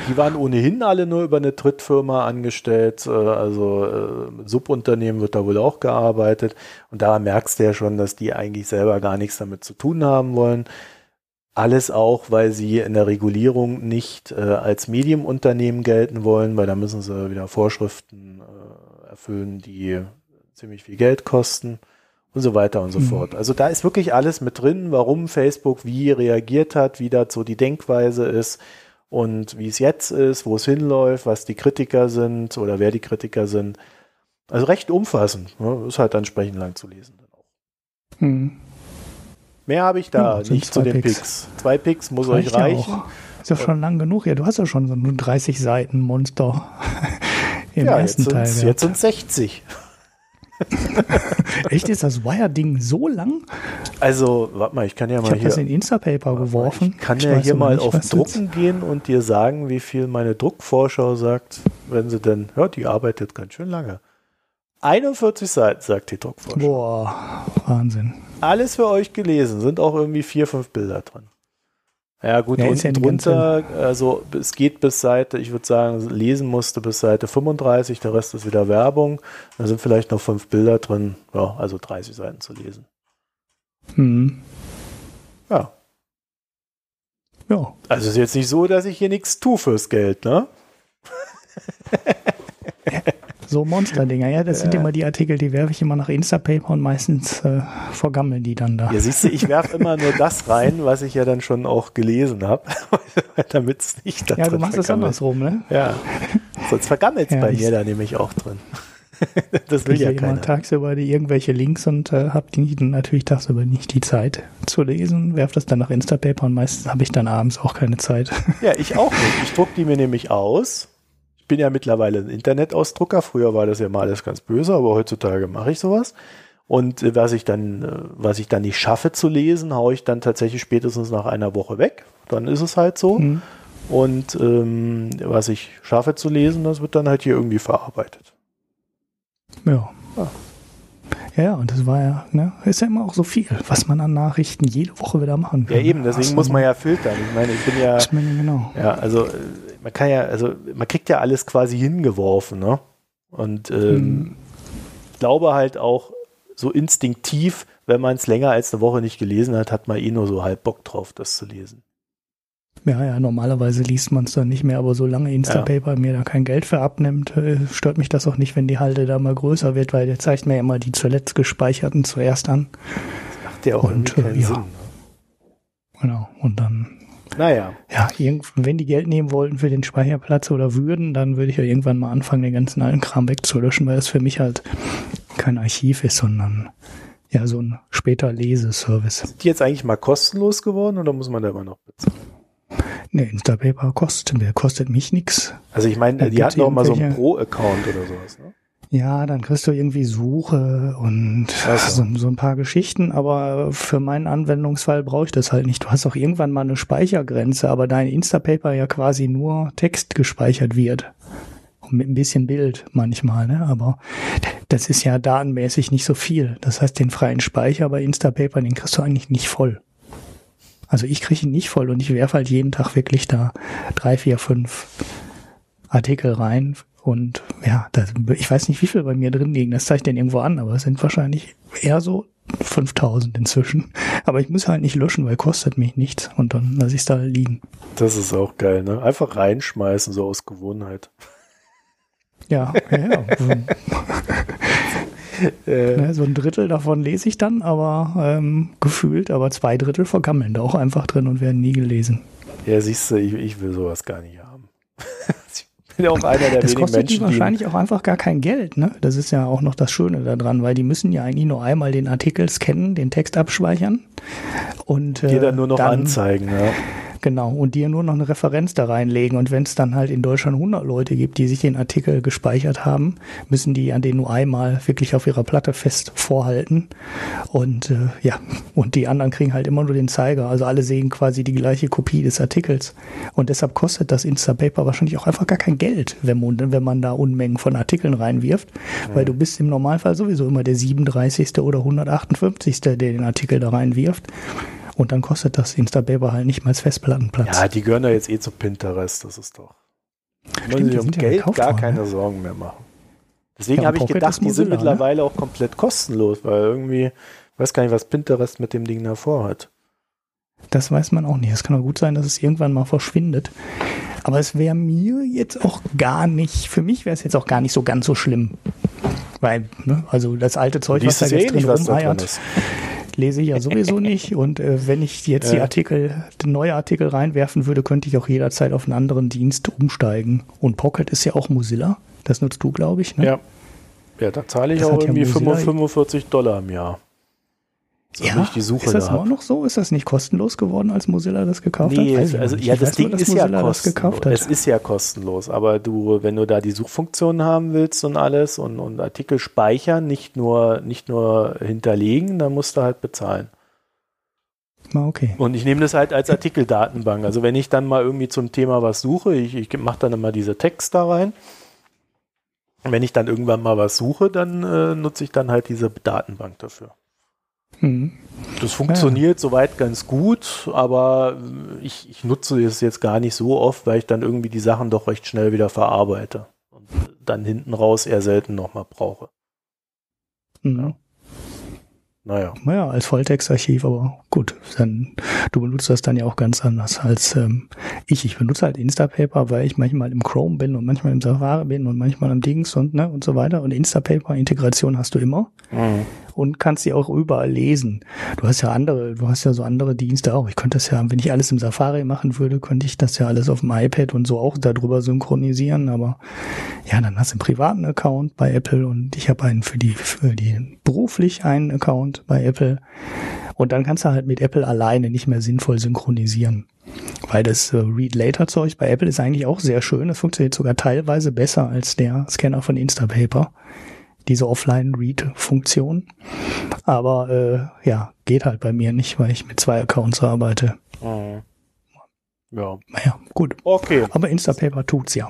die waren ohnehin alle nur über eine Drittfirma angestellt. äh, Also äh, Subunternehmen wird da wohl auch gearbeitet. Und da merkst du ja schon, dass die eigentlich selber gar nichts damit zu tun haben wollen. Alles auch, weil sie in der Regulierung nicht äh, als Medienunternehmen gelten wollen, weil da müssen sie wieder Vorschriften äh, erfüllen, die ziemlich viel Geld kosten und so weiter und so Mhm. fort. Also da ist wirklich alles mit drin, warum Facebook wie reagiert hat, wie dazu die Denkweise ist und wie es jetzt ist, wo es hinläuft, was die Kritiker sind oder wer die Kritiker sind. Also recht umfassend. Ne? Ist halt entsprechend lang zu lesen. Dann auch. Mhm. Mehr habe ich da Ja, nicht zu den Picks. Picks. Zwei Picks muss Reicht euch ja reichen. auch. Ist ja schon lang genug. Ja, du hast ja schon so ein 30 Seiten Monster im Ja, ersten jetzt Teil. sind jetzt sind 60. Echt, ist das Wire-Ding so lang? Also, warte mal, ich kann ja Ich mal habe hier. das in Instapaper geworfen. Ich kann ja weiß hier mal nicht, auf Drucken gehen und dir sagen, wie viel meine Druckvorschau sagt, wenn sie denn, ja, die arbeitet ganz schön lange. 41 Seiten, sagt die Druckvorschau. boah, Wahnsinn. Alles für euch gelesen, sind auch irgendwie vier, fünf Bilder drin. Ja, gut, Ja, unten drunter, also es geht bis Seite, ich würde sagen, lesen musste bis Seite 35, der Rest ist wieder Werbung. Da sind vielleicht noch fünf Bilder drin, ja, also 30 Seiten zu lesen. Hm. Ja, Ja, also ist jetzt nicht so, dass ich hier nichts tue fürs Geld, ne? so Monsterdinger. Ja, das sind Ja. immer die Artikel, die werfe ich immer nach Instapaper und meistens äh, vergammeln die dann da. Ja, siehst du, ich werfe immer nur das rein, was ich ja dann schon auch gelesen habe, damit es nicht da Ja, du machst es andersrum, ne? Ja, sonst vergammelt es Ja, bei mir da nämlich auch drin. das will Ich ja lese immer keiner. tagsüber die irgendwelche Links und äh, habe die dann natürlich tagsüber nicht die Zeit zu lesen, werfe das dann nach Instapaper und meistens habe ich dann abends auch keine Zeit. Ja, ich auch nicht. Ich druck die mir nämlich aus. Ich bin ja mittlerweile ein Internetausdrucker. Früher war das ja mal alles ganz böse, aber heutzutage mache ich sowas. Und äh, was ich dann, äh, was ich dann nicht schaffe zu lesen, haue ich dann tatsächlich spätestens nach einer Woche weg. Dann ist es halt so. Mhm. Und ähm, was ich schaffe zu lesen, das wird dann halt hier irgendwie verarbeitet. Ja. ja. Ja, und das war ja, ne, ist ja immer auch so viel, was man an Nachrichten jede Woche wieder machen kann. Ja, eben, deswegen muss man ja filtern. Ich meine, ich bin ja. Genau. Ja, also man kann ja, also man kriegt ja alles quasi hingeworfen, ne? Und ähm, hm. ich glaube halt auch so instinktiv, wenn man es länger als eine Woche nicht gelesen hat, hat man eh nur so halb Bock drauf, das zu lesen. Ja, ja, normalerweise liest man es dann nicht mehr, aber solange Instapaper ja. mir da kein Geld für abnimmt, äh, stört mich das auch nicht, wenn die Halde da mal größer wird, weil der zeigt mir immer die zuletzt gespeicherten zuerst an. Das macht ja auch und, keinen ja. Sinn. Ne? Genau, und dann. Naja. Ja, wenn die Geld nehmen wollten für den Speicherplatz oder würden, dann würde ich ja irgendwann mal anfangen, den ganzen alten Kram wegzulöschen, weil das für mich halt kein Archiv ist, sondern ja, so ein später Leseservice. Ist die jetzt eigentlich mal kostenlos geworden oder muss man da immer noch bezahlen? Ne, Instapaper kostet, kostet mich nichts. Also ich meine, die hatten auch mal so einen Pro-Account oder sowas, ne? Ja, dann kriegst du irgendwie Suche und also. so, so, ein paar Geschichten, aber für meinen Anwendungsfall brauche ich das halt nicht. Du hast auch irgendwann mal eine Speichergrenze, aber dein Instapaper ja quasi nur Text gespeichert wird. Und mit ein bisschen Bild manchmal, ne? Aber das ist ja datenmäßig nicht so viel. Das heißt, den freien Speicher bei Instapaper, den kriegst du eigentlich nicht voll. Also ich kriege ihn nicht voll und ich werfe halt jeden Tag wirklich da drei, vier, fünf Artikel rein. Und ja, das, ich weiß nicht, wie viel bei mir drin liegen. Das zeigt den irgendwo an, aber es sind wahrscheinlich eher so 5000 inzwischen. Aber ich muss halt nicht löschen, weil kostet mich nichts. Und dann lasse ich es da liegen. Das ist auch geil, ne? Einfach reinschmeißen, so aus Gewohnheit. Ja, ja, ja. Äh, ne, so ein Drittel davon lese ich dann, aber ähm, gefühlt, aber zwei Drittel vergammeln da auch einfach drin und werden nie gelesen. Ja, siehst du, ich, ich will sowas gar nicht haben. bin auch einer der das wenigen kostet Menschen, die wahrscheinlich auch einfach gar kein Geld, ne? Das ist ja auch noch das Schöne daran, weil die müssen ja eigentlich nur einmal den Artikel scannen, den Text abspeichern und äh, dann nur noch dann, anzeigen, ja Genau, und dir nur noch eine Referenz da reinlegen. Und wenn es dann halt in Deutschland 100 Leute gibt, die sich den Artikel gespeichert haben, müssen die an den nur einmal wirklich auf ihrer Platte fest vorhalten. Und äh, ja, und die anderen kriegen halt immer nur den Zeiger. Also alle sehen quasi die gleiche Kopie des Artikels. Und deshalb kostet das Instapaper wahrscheinlich auch einfach gar kein Geld, wenn man, wenn man da Unmengen von Artikeln reinwirft. Mhm. Weil du bist im Normalfall sowieso immer der 37. oder 158. der den Artikel da reinwirft. Und dann kostet das Instapaper halt nicht mal als Festplattenplatz. Ja, die gehören ja jetzt eh zu Pinterest, das ist doch. Müssen sich um Geld ja gar keine ne? Sorgen mehr machen. Deswegen ja, habe ich gedacht, die sind ne? mittlerweile ne? auch komplett kostenlos, weil irgendwie, ich weiß gar nicht, was Pinterest mit dem Ding davor hat. Das weiß man auch nicht. Es kann auch gut sein, dass es irgendwann mal verschwindet. Aber es wäre mir jetzt auch gar nicht, für mich wäre es jetzt auch gar nicht so ganz so schlimm. Weil, ne, also das alte Zeug, was da jetzt drin rumheiert, lese ich ja sowieso nicht. Und äh, wenn ich jetzt die Artikel, die neue Artikel reinwerfen würde, könnte ich auch jederzeit auf einen anderen Dienst umsteigen. Und Pocket ist ja auch Mozilla. Das nutzt du, glaube ich. Ne? Ja. Ja, da zahle ich das auch irgendwie ja 45 Dollar im Jahr. So ja, die Suche ist das auch noch so? Ist das nicht kostenlos geworden, als Mozilla das gekauft nee, hat? Also, also ja, das Ding nur, ist Mozilla ja kostenlos. Es ist ja kostenlos, aber du, wenn du da die Suchfunktion haben willst und alles und, und Artikel speichern, nicht nur, nicht nur hinterlegen, dann musst du halt bezahlen. Ah, okay. Und ich nehme das halt als Artikeldatenbank. Also wenn ich dann mal irgendwie zum Thema was suche, ich, ich mache dann immer diese Text da rein. Wenn ich dann irgendwann mal was suche, dann äh, nutze ich dann halt diese Datenbank dafür. Mhm. Das funktioniert ja. soweit ganz gut, aber ich, ich nutze es jetzt gar nicht so oft, weil ich dann irgendwie die Sachen doch recht schnell wieder verarbeite und dann hinten raus eher selten nochmal brauche. Mhm. Ja. Naja. Naja, als Volltextarchiv, aber gut, dann, du benutzt das dann ja auch ganz anders als ähm, ich. Ich benutze halt Instapaper, weil ich manchmal im Chrome bin und manchmal im Safari bin und manchmal am Dings und ne und so weiter. Und Instapaper-Integration hast du immer. Mhm und kannst sie auch überall lesen. Du hast ja andere, du hast ja so andere Dienste auch. Ich könnte das ja, wenn ich alles im Safari machen würde, könnte ich das ja alles auf dem iPad und so auch darüber synchronisieren. Aber ja, dann hast du einen privaten Account bei Apple und ich habe einen für die, für die beruflich einen Account bei Apple. Und dann kannst du halt mit Apple alleine nicht mehr sinnvoll synchronisieren. Weil das äh, Read-Later-Zeug bei Apple ist eigentlich auch sehr schön. Das funktioniert sogar teilweise besser als der Scanner von Instapaper diese Offline-Read-Funktion. Aber äh, ja, geht halt bei mir nicht, weil ich mit zwei Accounts arbeite. Mhm. Ja. Naja, gut. Okay. Aber Instapaper tut's ja.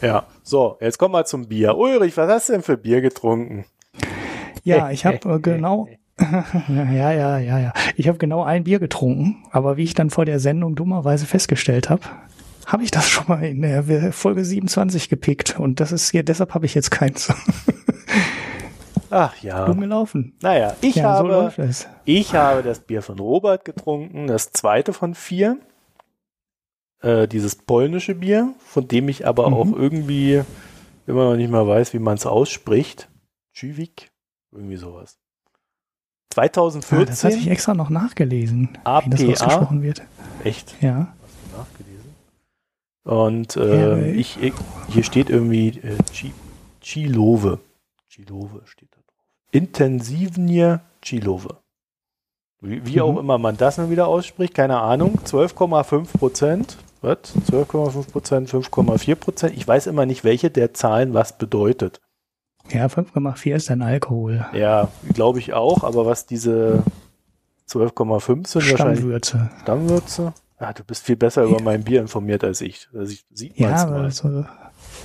Ja. So, jetzt kommen wir zum Bier. Ulrich, was hast du denn für Bier getrunken? Ja, ich habe äh, genau ja, ja, ja, ja. Ich habe genau ein Bier getrunken, aber wie ich dann vor der Sendung dummerweise festgestellt habe, habe ich das schon mal in der Folge 27 gepickt und das ist hier, deshalb habe ich jetzt keins. Ach ja. Dumm gelaufen. Naja, ich, ja, habe, so ich habe das Bier von Robert getrunken, das zweite von vier. Äh, dieses polnische Bier, von dem ich aber mhm. auch irgendwie immer noch nicht mal weiß, wie man es ausspricht. Czywik, irgendwie sowas. 2014. Ah, das hatte ich extra noch nachgelesen, APA, wie das ausgesprochen wird. Echt? Ja. Nachgelesen. Und äh, ja, ich, ich, hier steht irgendwie äh, Chilove. Chilove steht Intensivnie Chilove. Wie, wie mhm. auch immer man das dann wieder ausspricht, keine Ahnung. 12,5 Prozent. Was? 12,5 Prozent, 5,4 Prozent. Ich weiß immer nicht, welche der Zahlen was bedeutet. Ja, 5,4 ist dann Alkohol. Ja, glaube ich auch, aber was diese 12,5 sind Stammwürze. wahrscheinlich. Stammwürze. Ja, du bist viel besser ja. über mein Bier informiert als ich. Also ich sieht ja, mal. Also,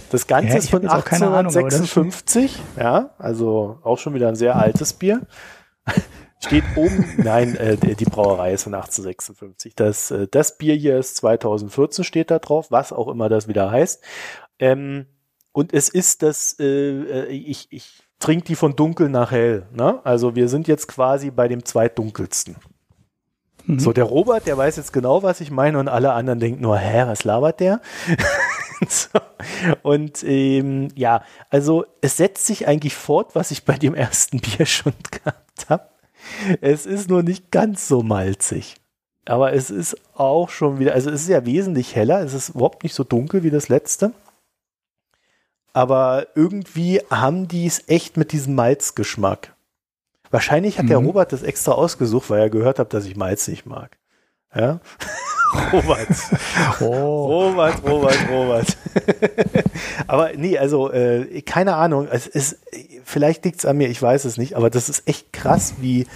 das Ganze ja, ist von 1856, Ahnung, ja, also auch schon wieder ein sehr altes Bier. Steht oben, nein, äh, die Brauerei ist von 1856. Das, äh, das Bier hier ist 2014, steht da drauf, was auch immer das wieder heißt. Ähm, und es ist das, äh, äh, ich, ich trinke die von dunkel nach hell. Ne? Also wir sind jetzt quasi bei dem zweitdunkelsten. Mhm. So, der Robert, der weiß jetzt genau, was ich meine, und alle anderen denken nur, hä, was labert der? Und ähm, ja, also es setzt sich eigentlich fort, was ich bei dem ersten Bier schon gehabt habe. Es ist nur nicht ganz so malzig. Aber es ist auch schon wieder, also es ist ja wesentlich heller, es ist überhaupt nicht so dunkel wie das letzte aber irgendwie haben die es echt mit diesem Malzgeschmack. Wahrscheinlich hat mhm. der Robert das extra ausgesucht, weil er gehört hat, dass ich Malz nicht mag. Ja? Robert. Oh. Robert, Robert, Robert. aber nee, also äh, keine Ahnung. Es ist, vielleicht liegt es an mir, ich weiß es nicht, aber das ist echt krass, wie,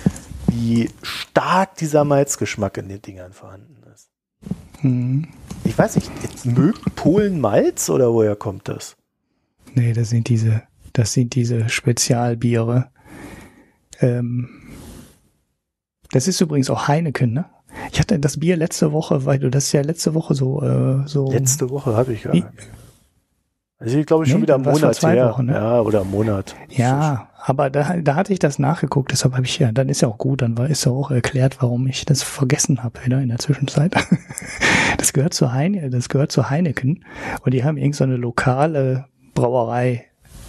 wie stark dieser Malzgeschmack in den Dingern vorhanden ist. Mhm. Ich weiß nicht, mögt Polen Malz oder woher kommt das? Nee, das sind diese, das sind diese Spezialbiere. Ähm, das ist übrigens auch Heineken, ne? Ich hatte das Bier letzte Woche, weil du das ja letzte Woche so äh, so. Letzte Woche habe ich ja. Also ich glaube schon nee, wieder einen Monat her. Wochen, ne? Ja, oder einen Monat. Ja, aber da, da hatte ich das nachgeguckt, deshalb habe ich ja, dann ist ja auch gut, dann war, ist ja auch erklärt, warum ich das vergessen habe wieder in der Zwischenzeit. das gehört zu Heine, das gehört zu Heineken und die haben irgend so eine lokale Brauerei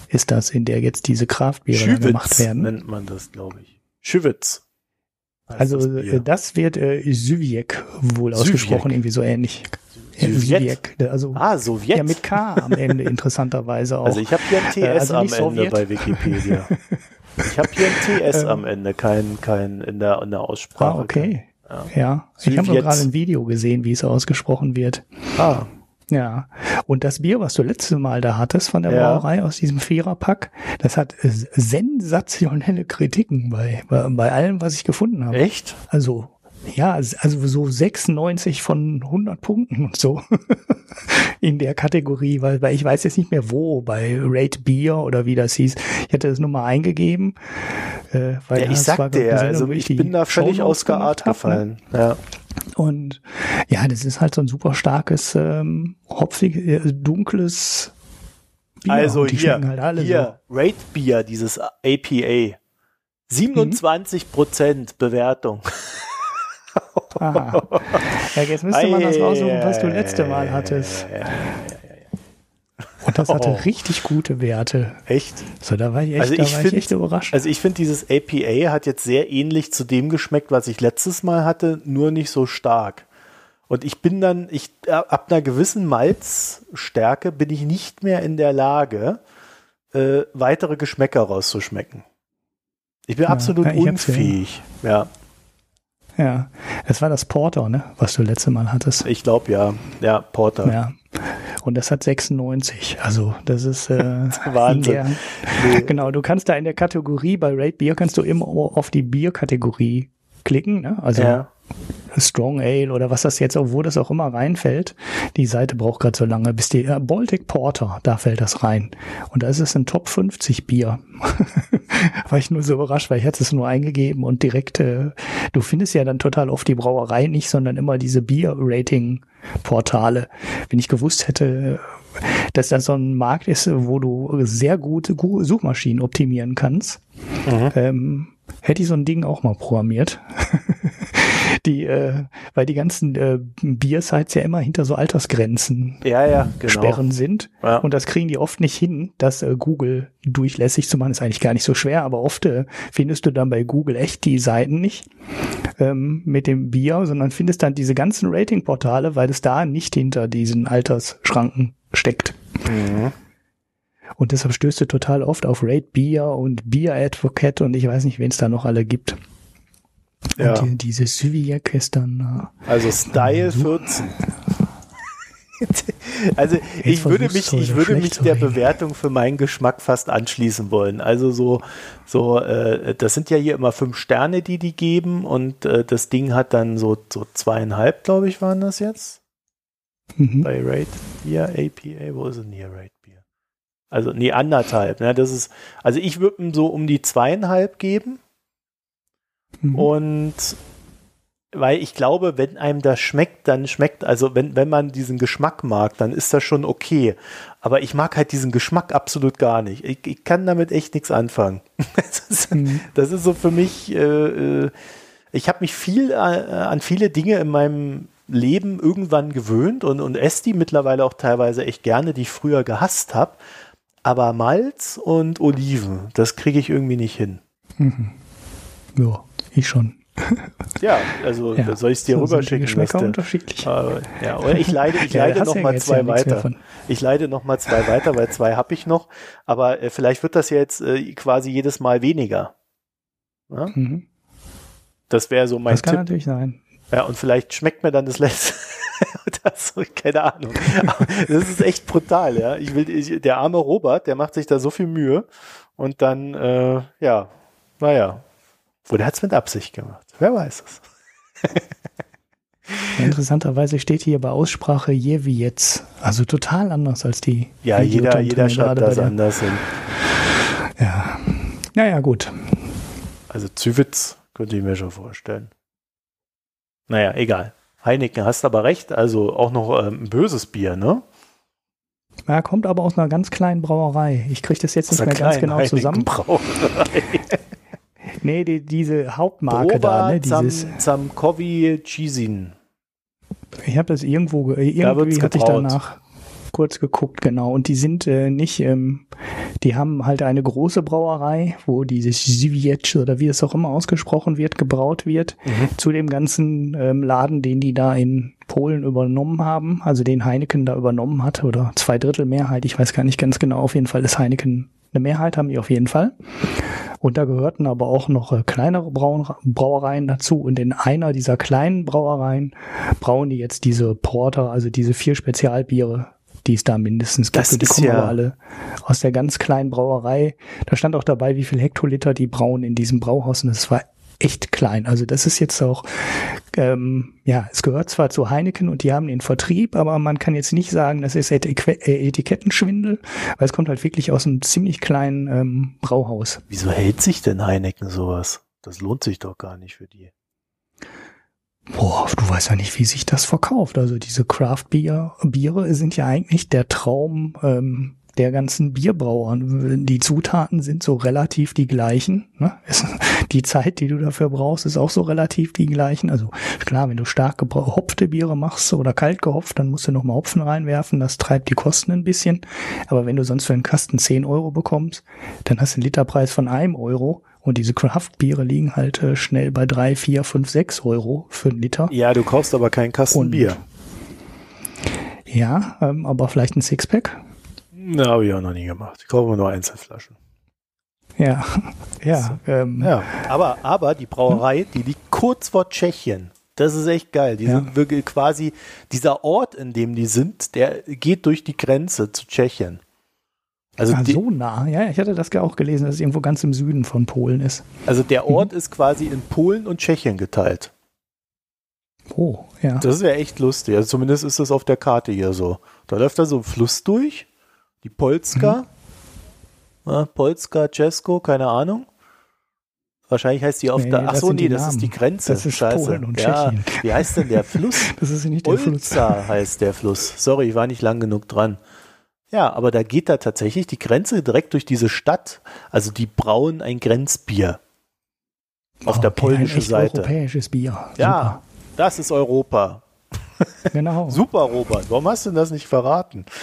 ist das, in der jetzt diese Kraftbiere gemacht werden. nennt man das, glaube ich. Schüwitz. Also das, äh, das, wird äh, Syviek wohl ausgesprochen, irgendwie so ähnlich. Sowjet. Also, ah, Sowjet. Ja, mit K am Ende interessanterweise auch. Also ich habe hier ein TS äh, also am Ende bei Wikipedia. ich habe hier ein TS ähm, am Ende, kein, kein in der, in der Aussprache. Ah, okay. Ja, ja. ich habe gerade ein Video gesehen, wie es ausgesprochen wird. Ah, ja, und das Bier, was du letzte Mal da hattest von der ja. Brauerei aus diesem Viererpack, das hat sensationelle Kritiken bei, bei, bei allem, was ich gefunden habe. Echt? Also, ja, also so 96 von 100 Punkten und so in der Kategorie, weil, weil ich weiß jetzt nicht mehr wo, bei Rate Beer oder wie das hieß. Ich hatte das nur mal eingegeben. Äh, weil ja, ich sagte ja, also ich bin da völlig aus der Art gefallen. Ne? Ja. Und ja, das ist halt so ein super starkes, ähm, hopfig, äh, dunkles Bier. Also hier, halt hier, so. Rate Bier, dieses APA. 27 Prozent mhm. Bewertung. Aha. Ja, jetzt müsste man das raussuchen, was du letzte Mal hattest. Und das hatte oh. richtig gute Werte. Echt? So, da war ich echt, also ich find, ich echt überrascht. Also ich finde, dieses APA hat jetzt sehr ähnlich zu dem geschmeckt, was ich letztes Mal hatte, nur nicht so stark. Und ich bin dann, ich, ab einer gewissen Malzstärke bin ich nicht mehr in der Lage, äh, weitere Geschmäcker rauszuschmecken. Ich bin ja, absolut ich unfähig. Ja. Ja, es war das Porter, ne, was du letzte Mal hattest. Ich glaube ja, ja, Porter. Ja. Und das hat 96. Also das ist äh, Wahnsinn. Der, nee. Genau, du kannst da in der Kategorie bei Rate Beer kannst du immer auf die Bierkategorie klicken. Ne? Also ja. Strong Ale oder was das jetzt, obwohl das auch immer reinfällt. Die Seite braucht gerade so lange, bis die äh, Baltic Porter, da fällt das rein. Und da ist es ein Top 50 Bier. War ich nur so überrascht, weil ich hatte es nur eingegeben und direkt, äh, du findest ja dann total oft die Brauerei nicht, sondern immer diese Bier-Rating-Portale. Wenn ich gewusst hätte, dass das so ein Markt ist, wo du sehr gut Suchmaschinen optimieren kannst, mhm. ähm, hätte ich so ein Ding auch mal programmiert. die, äh, weil die ganzen äh, Biersites ja immer hinter so Altersgrenzen ja, ja, genau. Sperren sind. Ja. Und das kriegen die oft nicht hin, das äh, Google durchlässig zu machen. Ist eigentlich gar nicht so schwer, aber oft äh, findest du dann bei Google echt die Seiten nicht ähm, mit dem Bier, sondern findest dann diese ganzen Ratingportale, weil es da nicht hinter diesen Altersschranken steckt. Mhm. Und deshalb stößt du total oft auf Rate Beer und Beer Advocate und ich weiß nicht, wen es da noch alle gibt. Ja. Und die, diese dann. Äh, also Style 14. also ich würde mich, ich würde mich der Bewertung für meinen Geschmack fast anschließen wollen. Also so, so, äh, das sind ja hier immer fünf Sterne, die die geben und äh, das Ding hat dann so, so zweieinhalb, glaube ich, waren das jetzt. Mhm. Bei Rate Beer, APA, wo ist denn hier Rate Beer? Also, nee, anderthalb, ne, das ist, also ich würde ihm so um die zweieinhalb geben. Mhm. Und weil ich glaube, wenn einem das schmeckt, dann schmeckt, also wenn, wenn man diesen Geschmack mag, dann ist das schon okay. Aber ich mag halt diesen Geschmack absolut gar nicht. Ich, ich kann damit echt nichts anfangen. Das ist, mhm. das ist so für mich, äh, äh ich habe mich viel äh, an viele Dinge in meinem Leben irgendwann gewöhnt und, und esse die mittlerweile auch teilweise echt gerne, die ich früher gehasst habe. Aber Malz und Oliven, das kriege ich irgendwie nicht hin. Mhm. Ja. Ich schon. Ja, also ja, soll ich es dir so rüberschicken? Geschmäcker unterschiedlich. Uh, ja, oder ich leide, ich ja, leide noch mal zwei weiter. Ich leide noch mal zwei weiter, weil zwei habe ich noch. Aber äh, vielleicht wird das ja jetzt äh, quasi jedes Mal weniger. Mhm. Das wäre so mein Das kann natürlich sein. Ja, und vielleicht schmeckt mir dann das letzte. das, keine Ahnung. das ist echt brutal, ja. Ich will, ich, der arme Robert, der macht sich da so viel Mühe und dann, äh, ja, naja, oder hat es mit Absicht gemacht? Wer weiß es. Interessanterweise steht hier bei Aussprache je wie jetzt. Also total anders als die. Ja, jeder, jeder schreibt das anders hin. Ja. Naja, gut. Also Zywitz könnte ich mir schon vorstellen. Naja, egal. Heineken, hast aber recht. Also auch noch ähm, ein böses Bier, ne? Ja, kommt aber aus einer ganz kleinen Brauerei. Ich kriege das jetzt nicht mehr ganz genau zusammen. Brauerei. Nee, die, diese Hauptmarke Proba da, ne? Dieses Zamkovi Chizin. Ich habe das irgendwo, irgendwie hatte ich danach kurz geguckt, genau. Und die sind äh, nicht, ähm, die haben halt eine große Brauerei, wo dieses Siviec oder wie es auch immer ausgesprochen wird, gebraut wird, mhm. zu dem ganzen ähm, Laden, den die da in Polen übernommen haben, also den Heineken da übernommen hat, oder zwei Drittel Mehrheit, ich weiß gar nicht ganz genau, auf jeden Fall ist Heineken eine Mehrheit haben die auf jeden Fall. Und da gehörten aber auch noch äh, kleinere Brauereien dazu. Und in einer dieser kleinen Brauereien brauen die jetzt diese Porter, also diese vier Spezialbiere, die es da mindestens gibt. Das und die kommen ja aber alle aus der ganz kleinen Brauerei. Da stand auch dabei, wie viel Hektoliter die brauen in diesem Brauhaus. Und das war echt klein. Also das ist jetzt auch, ähm, ja, es gehört zwar zu Heineken und die haben den Vertrieb, aber man kann jetzt nicht sagen, das ist äh, Etikettenschwindel, weil es kommt halt wirklich aus einem ziemlich kleinen ähm, Brauhaus. Wieso hält sich denn Heineken sowas? Das lohnt sich doch gar nicht für die. Boah, du weißt ja nicht, wie sich das verkauft. Also diese Craft Bier Biere sind ja eigentlich der Traum ähm, der ganzen Bierbrauern. Die Zutaten sind so relativ die gleichen. Ne? Die Zeit, die du dafür brauchst, ist auch so relativ die gleichen. Also klar, wenn du stark gehopfte Biere machst oder kalt gehopft, dann musst du nochmal Hopfen reinwerfen. Das treibt die Kosten ein bisschen. Aber wenn du sonst für einen Kasten 10 Euro bekommst, dann hast du einen Literpreis von einem Euro. Und diese Craft-Biere liegen halt äh, schnell bei drei, vier, fünf, sechs Euro für einen Liter. Ja, du kaufst aber keinen Kasten Und, Bier. Ja, ähm, aber vielleicht ein Sixpack. Na, habe ich auch noch nie gemacht. Ich kaufe nur Einzelflaschen. Ja, ja. Ähm, ja. Aber, aber die Brauerei, die liegt kurz vor Tschechien. Das ist echt geil. Die Ja. sind wirklich quasi, dieser Ort, in dem die sind, der geht durch die Grenze zu Tschechien. Also, ah, die, so nah. Ja, ich hatte das ja auch gelesen, dass es irgendwo ganz im Süden von Polen ist. also der Ort Mhm. ist quasi in Polen und Tschechien geteilt. Oh, ja. Das wäre echt lustig. Also zumindest ist das auf der Karte hier so. Da läuft da so ein Fluss durch, die Polska, Mhm. ja, Polska, Czesko, keine Ahnung. Wahrscheinlich heißt die auf Nee, der. nee, Ach das so, sind nee, das ist Namen. die Grenze. Das ist Scheiße. Polen und ja, Tschechien. Wie heißt denn der Fluss? Das ist nicht der Fluss. Ulza heißt der Fluss. Sorry, ich war nicht lang genug dran. Ja, aber da geht da tatsächlich die Grenze direkt durch diese Stadt. Also die brauen ein Grenzbier. Auf der Okay, polnischen Seite. europäisches Bier. Ja, das ist Europa. Super. Genau. Super, Robert. Warum hast du das nicht verraten?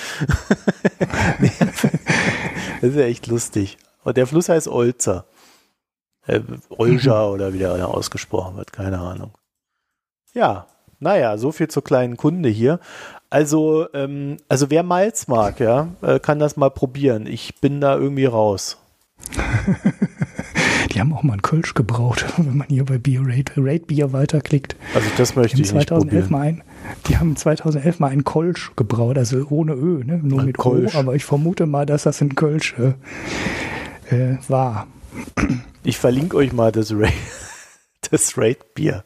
Das ist ja echt lustig. Und der Fluss heißt Olza. Äh, Olja oder wie der ausgesprochen wird, keine Ahnung. Ja, naja, so viel zur kleinen Kunde hier. Also, ähm, also wer Malz mag, ja, äh, kann das mal probieren. Ich bin da irgendwie raus. Die haben auch mal einen Kölsch gebraut, wenn man hier bei Bier Rate, Rate Bier weiterklickt. Also das möchte ich haben, nicht 2011 probieren. mal ein, die haben 2011 mal einen Kolsch gebraut, also ohne Ö, ne? nur Ein mit Kolsch. O, aber ich vermute mal, dass das ein Kölsch äh, äh, war. Ich verlinke euch mal das Raid, das Raid Bier.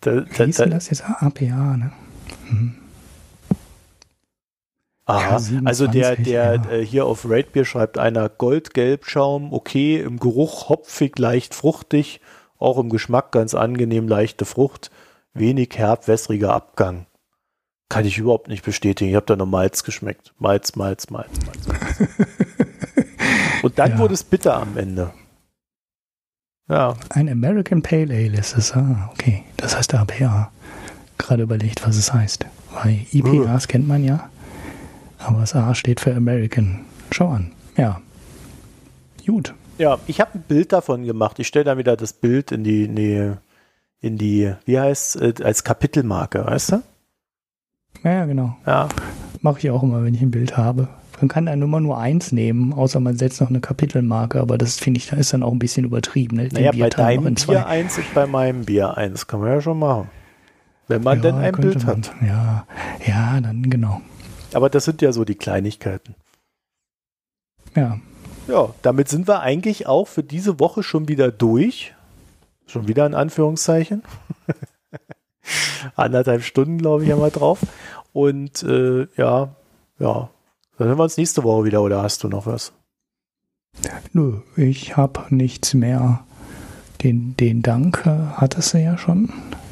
Da, Wie da, hieß denn da, das jetzt? APA, ne? Hm. aha. Ja, Also der, 27, der ja. äh, hier auf Raid Bier schreibt einer Goldgelbschaum, okay, im Geruch hopfig, leicht fruchtig, auch im Geschmack ganz angenehm, leichte Frucht, wenig herb, wässriger Abgang. Kann ich überhaupt nicht bestätigen. Ich habe da nur Malz geschmeckt. Malz, Malz, Malz, Malz. Malz. Und dann Ja. wurde es bitter am Ende. Ja, Ein American Pale Ale ist es. Ah, okay. Das heißt APA. Gerade überlegt, was es heißt. Weil IPAs kennt man ja. Aber das A steht für American. Schau an. Ja. Gut. Ja, ich habe ein Bild davon gemacht. Ich stelle dann wieder das Bild in die, in die, in die wie heißt äh, als Kapitelmarke, weißt du? Ja, ja, genau. Ja, Mache ich auch immer, wenn ich ein Bild habe. Man kann dann immer nur eins nehmen, außer man setzt noch eine Kapitelmarke, aber das finde ich, da ist dann auch ein bisschen übertrieben. Ne? Den naja, bei deinem Bier eins und bei meinem Bier eins. Kann man ja schon machen. Wenn man denn ein Bild man. hat. Ja, ja, dann genau. Aber das sind ja so die Kleinigkeiten. Ja, Ja, damit sind wir eigentlich auch für diese Woche schon wieder durch. Schon wieder in Anführungszeichen. Anderthalb Stunden, glaube ich, haben wir drauf. Und äh, ja, ja. Dann hören wir uns nächste Woche wieder, oder hast du noch was? nö, ich habe nichts mehr. Den, den Dank äh, hattest du ja schon,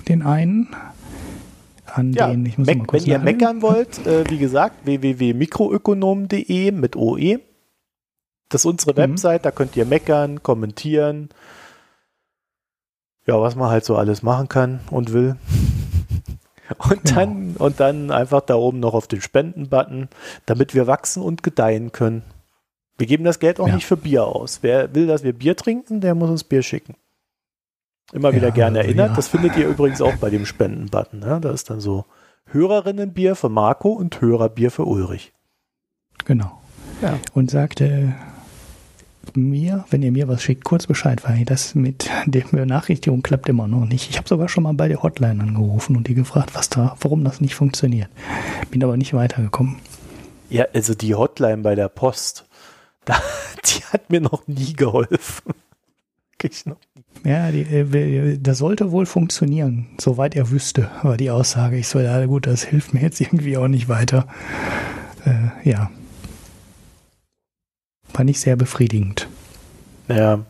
den einen. An Ja, den, ich muss mal kurz wenn ihr nachgucken. meckern wollt, äh, wie gesagt, www.mikroökonom.de mit OE. Das ist unsere Mhm. Website, da könnt ihr meckern, kommentieren. Ja, was man halt so alles machen kann und will. Und Genau. dann, und dann einfach da oben noch auf den Spenden-Button, damit wir wachsen und gedeihen können. Wir geben das Geld auch Ja. nicht für Bier aus. Wer will, dass wir Bier trinken, der muss uns Bier schicken. Immer wieder Ja, gerne erinnert. ja. Das findet ihr übrigens auch bei dem Spenden-Button. Ne? Da ist dann so Hörerinnenbier für Marco und Hörerbier für Ulrich. Genau. Ja. Und sagte mir, wenn ihr mir was schickt, kurz Bescheid, weil das mit der Benachrichtigung klappt immer noch nicht. Ich habe sogar schon mal bei der Hotline angerufen und die gefragt, was da, warum das nicht funktioniert. Bin aber nicht weitergekommen. Ja, also die Hotline bei der Post, da, die hat mir noch nie geholfen. Wirklich noch. Ja, die, äh, das sollte wohl funktionieren, soweit er wüsste, war die Aussage. Ich so, ja gut, das hilft mir jetzt irgendwie auch nicht weiter. Äh, ja. War nicht sehr befriedigend. Ja,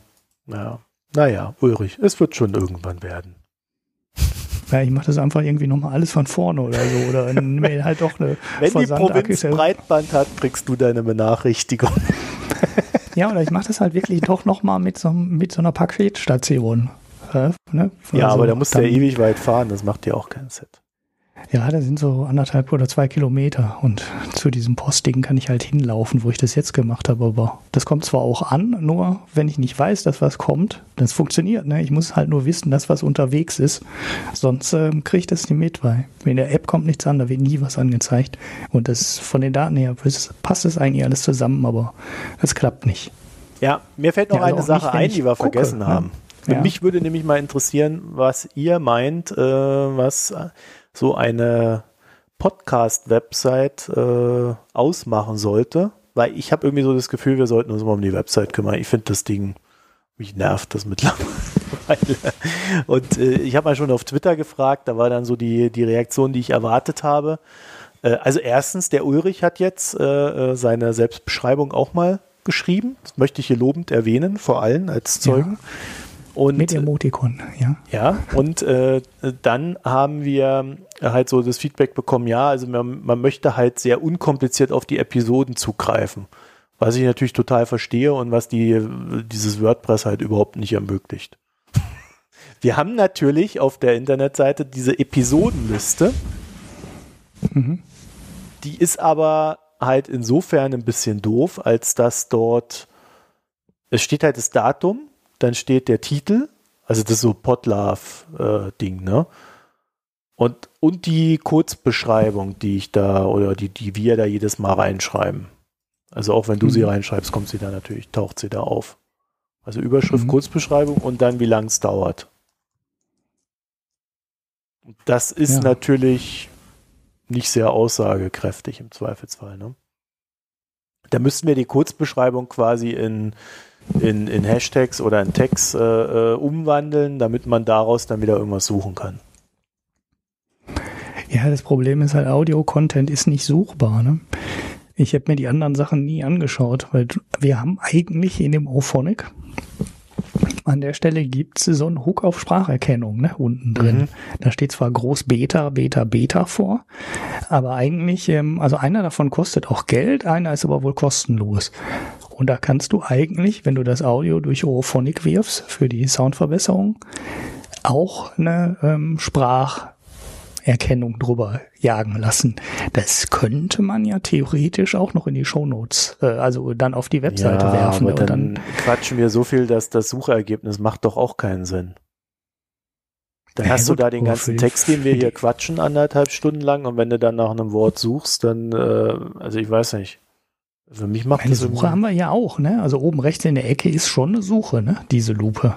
ja. Naja, Ulrich, es wird schon irgendwann werden. Ja, ich mache das einfach irgendwie nochmal alles von vorne oder so. Oder Mail halt doch eine Wenn die Versandakte Provinz ja- Breitband hat, kriegst du deine Benachrichtigung. Ja, oder ich mache das halt wirklich doch nochmal mit so, mit so einer Paketstation. Ne? Ja, Also aber da musst du ja ewig weit fahren, das macht dir auch keinen Set. Ja, da sind so anderthalb oder zwei Kilometer und zu diesem Postding kann ich halt hinlaufen, wo ich das jetzt gemacht habe, aber das kommt zwar auch an, nur wenn ich nicht weiß, dass was kommt, das funktioniert, ne? Ich muss halt nur wissen, dass was unterwegs ist, sonst ähm, kriege ich das nicht mit, weil in der App kommt nichts an, da wird nie was angezeigt und das von den Daten her passt es eigentlich alles zusammen, aber es klappt nicht. Ja, mir fällt noch Ja, also eine Sache nicht, ein, die wir gucke, vergessen ne? haben. Ja. Mich würde nämlich mal interessieren, was ihr meint, äh, was so eine Podcast-Website äh, ausmachen sollte, weil ich habe irgendwie so das Gefühl, wir sollten uns mal um die Website kümmern. Ich finde das Ding, mich nervt das mittlerweile. Und äh, ich habe mal schon auf Twitter gefragt, da war dann so die, die Reaktion, die ich erwartet habe. Äh, also erstens, der Ulrich hat jetzt äh, äh, seine Selbstbeschreibung auch mal geschrieben. Das möchte ich hier lobend erwähnen, vor allem als Zeugen. Ja. Und, Mit Emoticon, ja. Ja, und äh, dann haben wir halt so das Feedback bekommen, ja, also man, man möchte halt sehr unkompliziert auf die Episoden zugreifen. Was ich natürlich total verstehe und was die, dieses WordPress halt überhaupt nicht ermöglicht. Wir haben natürlich auf der Internetseite diese Episodenliste. Mhm. Die ist aber halt insofern ein bisschen doof, als dass dort, es steht halt das Datum, dann steht der Titel, also das ist so Podlove-Ding, äh, ne? Und, und die Kurzbeschreibung, die ich da oder die, die wir da jedes Mal reinschreiben. Also auch wenn du mhm. sie reinschreibst, kommt sie da natürlich, taucht sie da auf. Also Überschrift, mhm. Kurzbeschreibung und dann wie lang es dauert. Das ist ja. natürlich nicht sehr aussagekräftig im Zweifelsfall. Ne? Da müssten wir die Kurzbeschreibung quasi in, in, in Hashtags oder in Tags äh, äh, umwandeln, damit man daraus dann wieder irgendwas suchen kann. Ja, das Problem ist halt, Audio-Content ist nicht suchbar. Ne? Ich habe mir die anderen Sachen nie angeschaut, weil wir haben eigentlich in dem Ophonic an der Stelle gibt es so einen Hook auf Spracherkennung ne, unten drin. Mhm. Da steht zwar groß Beta, Beta, Beta vor, aber eigentlich, ähm, also einer davon kostet auch Geld, einer ist aber wohl kostenlos. Und da kannst du eigentlich, wenn du das Audio durch Orophonic wirfst für die Soundverbesserung, auch eine ähm, Sprach Erkennung drüber jagen lassen. Das könnte man ja theoretisch auch noch in die Shownotes, äh, also dann auf die Webseite ja, werfen. Aber dann, dann quatschen wir so viel, dass das Suchergebnis macht doch auch keinen Sinn. Dann ja, hast gut, du da den ganzen Text, den wir hier quatschen, anderthalb Stunden lang und wenn du dann nach einem Wort suchst, dann, äh, also ich weiß nicht. Für mich macht Eine das Suche haben wir ja auch, ne? Also oben rechts in der Ecke ist schon eine Suche, ne? Diese Lupe.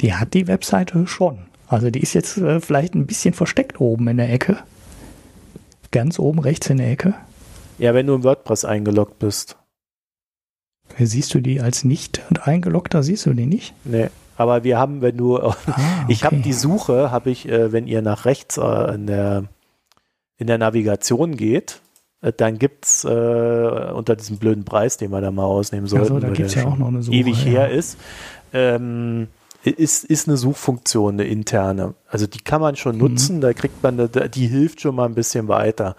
Die hat die Webseite schon. Also die ist jetzt äh, vielleicht ein bisschen versteckt oben in der Ecke. Ganz oben rechts in der Ecke. Ja, wenn du im WordPress eingeloggt bist. Siehst du die als nicht eingeloggter, siehst du die nicht? Nee, aber wir haben, wenn du, ah, okay. ich habe die Suche, habe ich, äh, wenn ihr nach rechts äh, in, der, in der Navigation geht, äh, dann gibt es äh, unter diesem blöden Preis, den wir da mal ausnehmen sollten, also, da gibt's ja auch noch eine Suche, ewig ja. her ist, ähm, ist, ist eine Suchfunktion, eine interne. Also die kann man schon mhm. nutzen, da kriegt man, eine, die hilft schon mal ein bisschen weiter.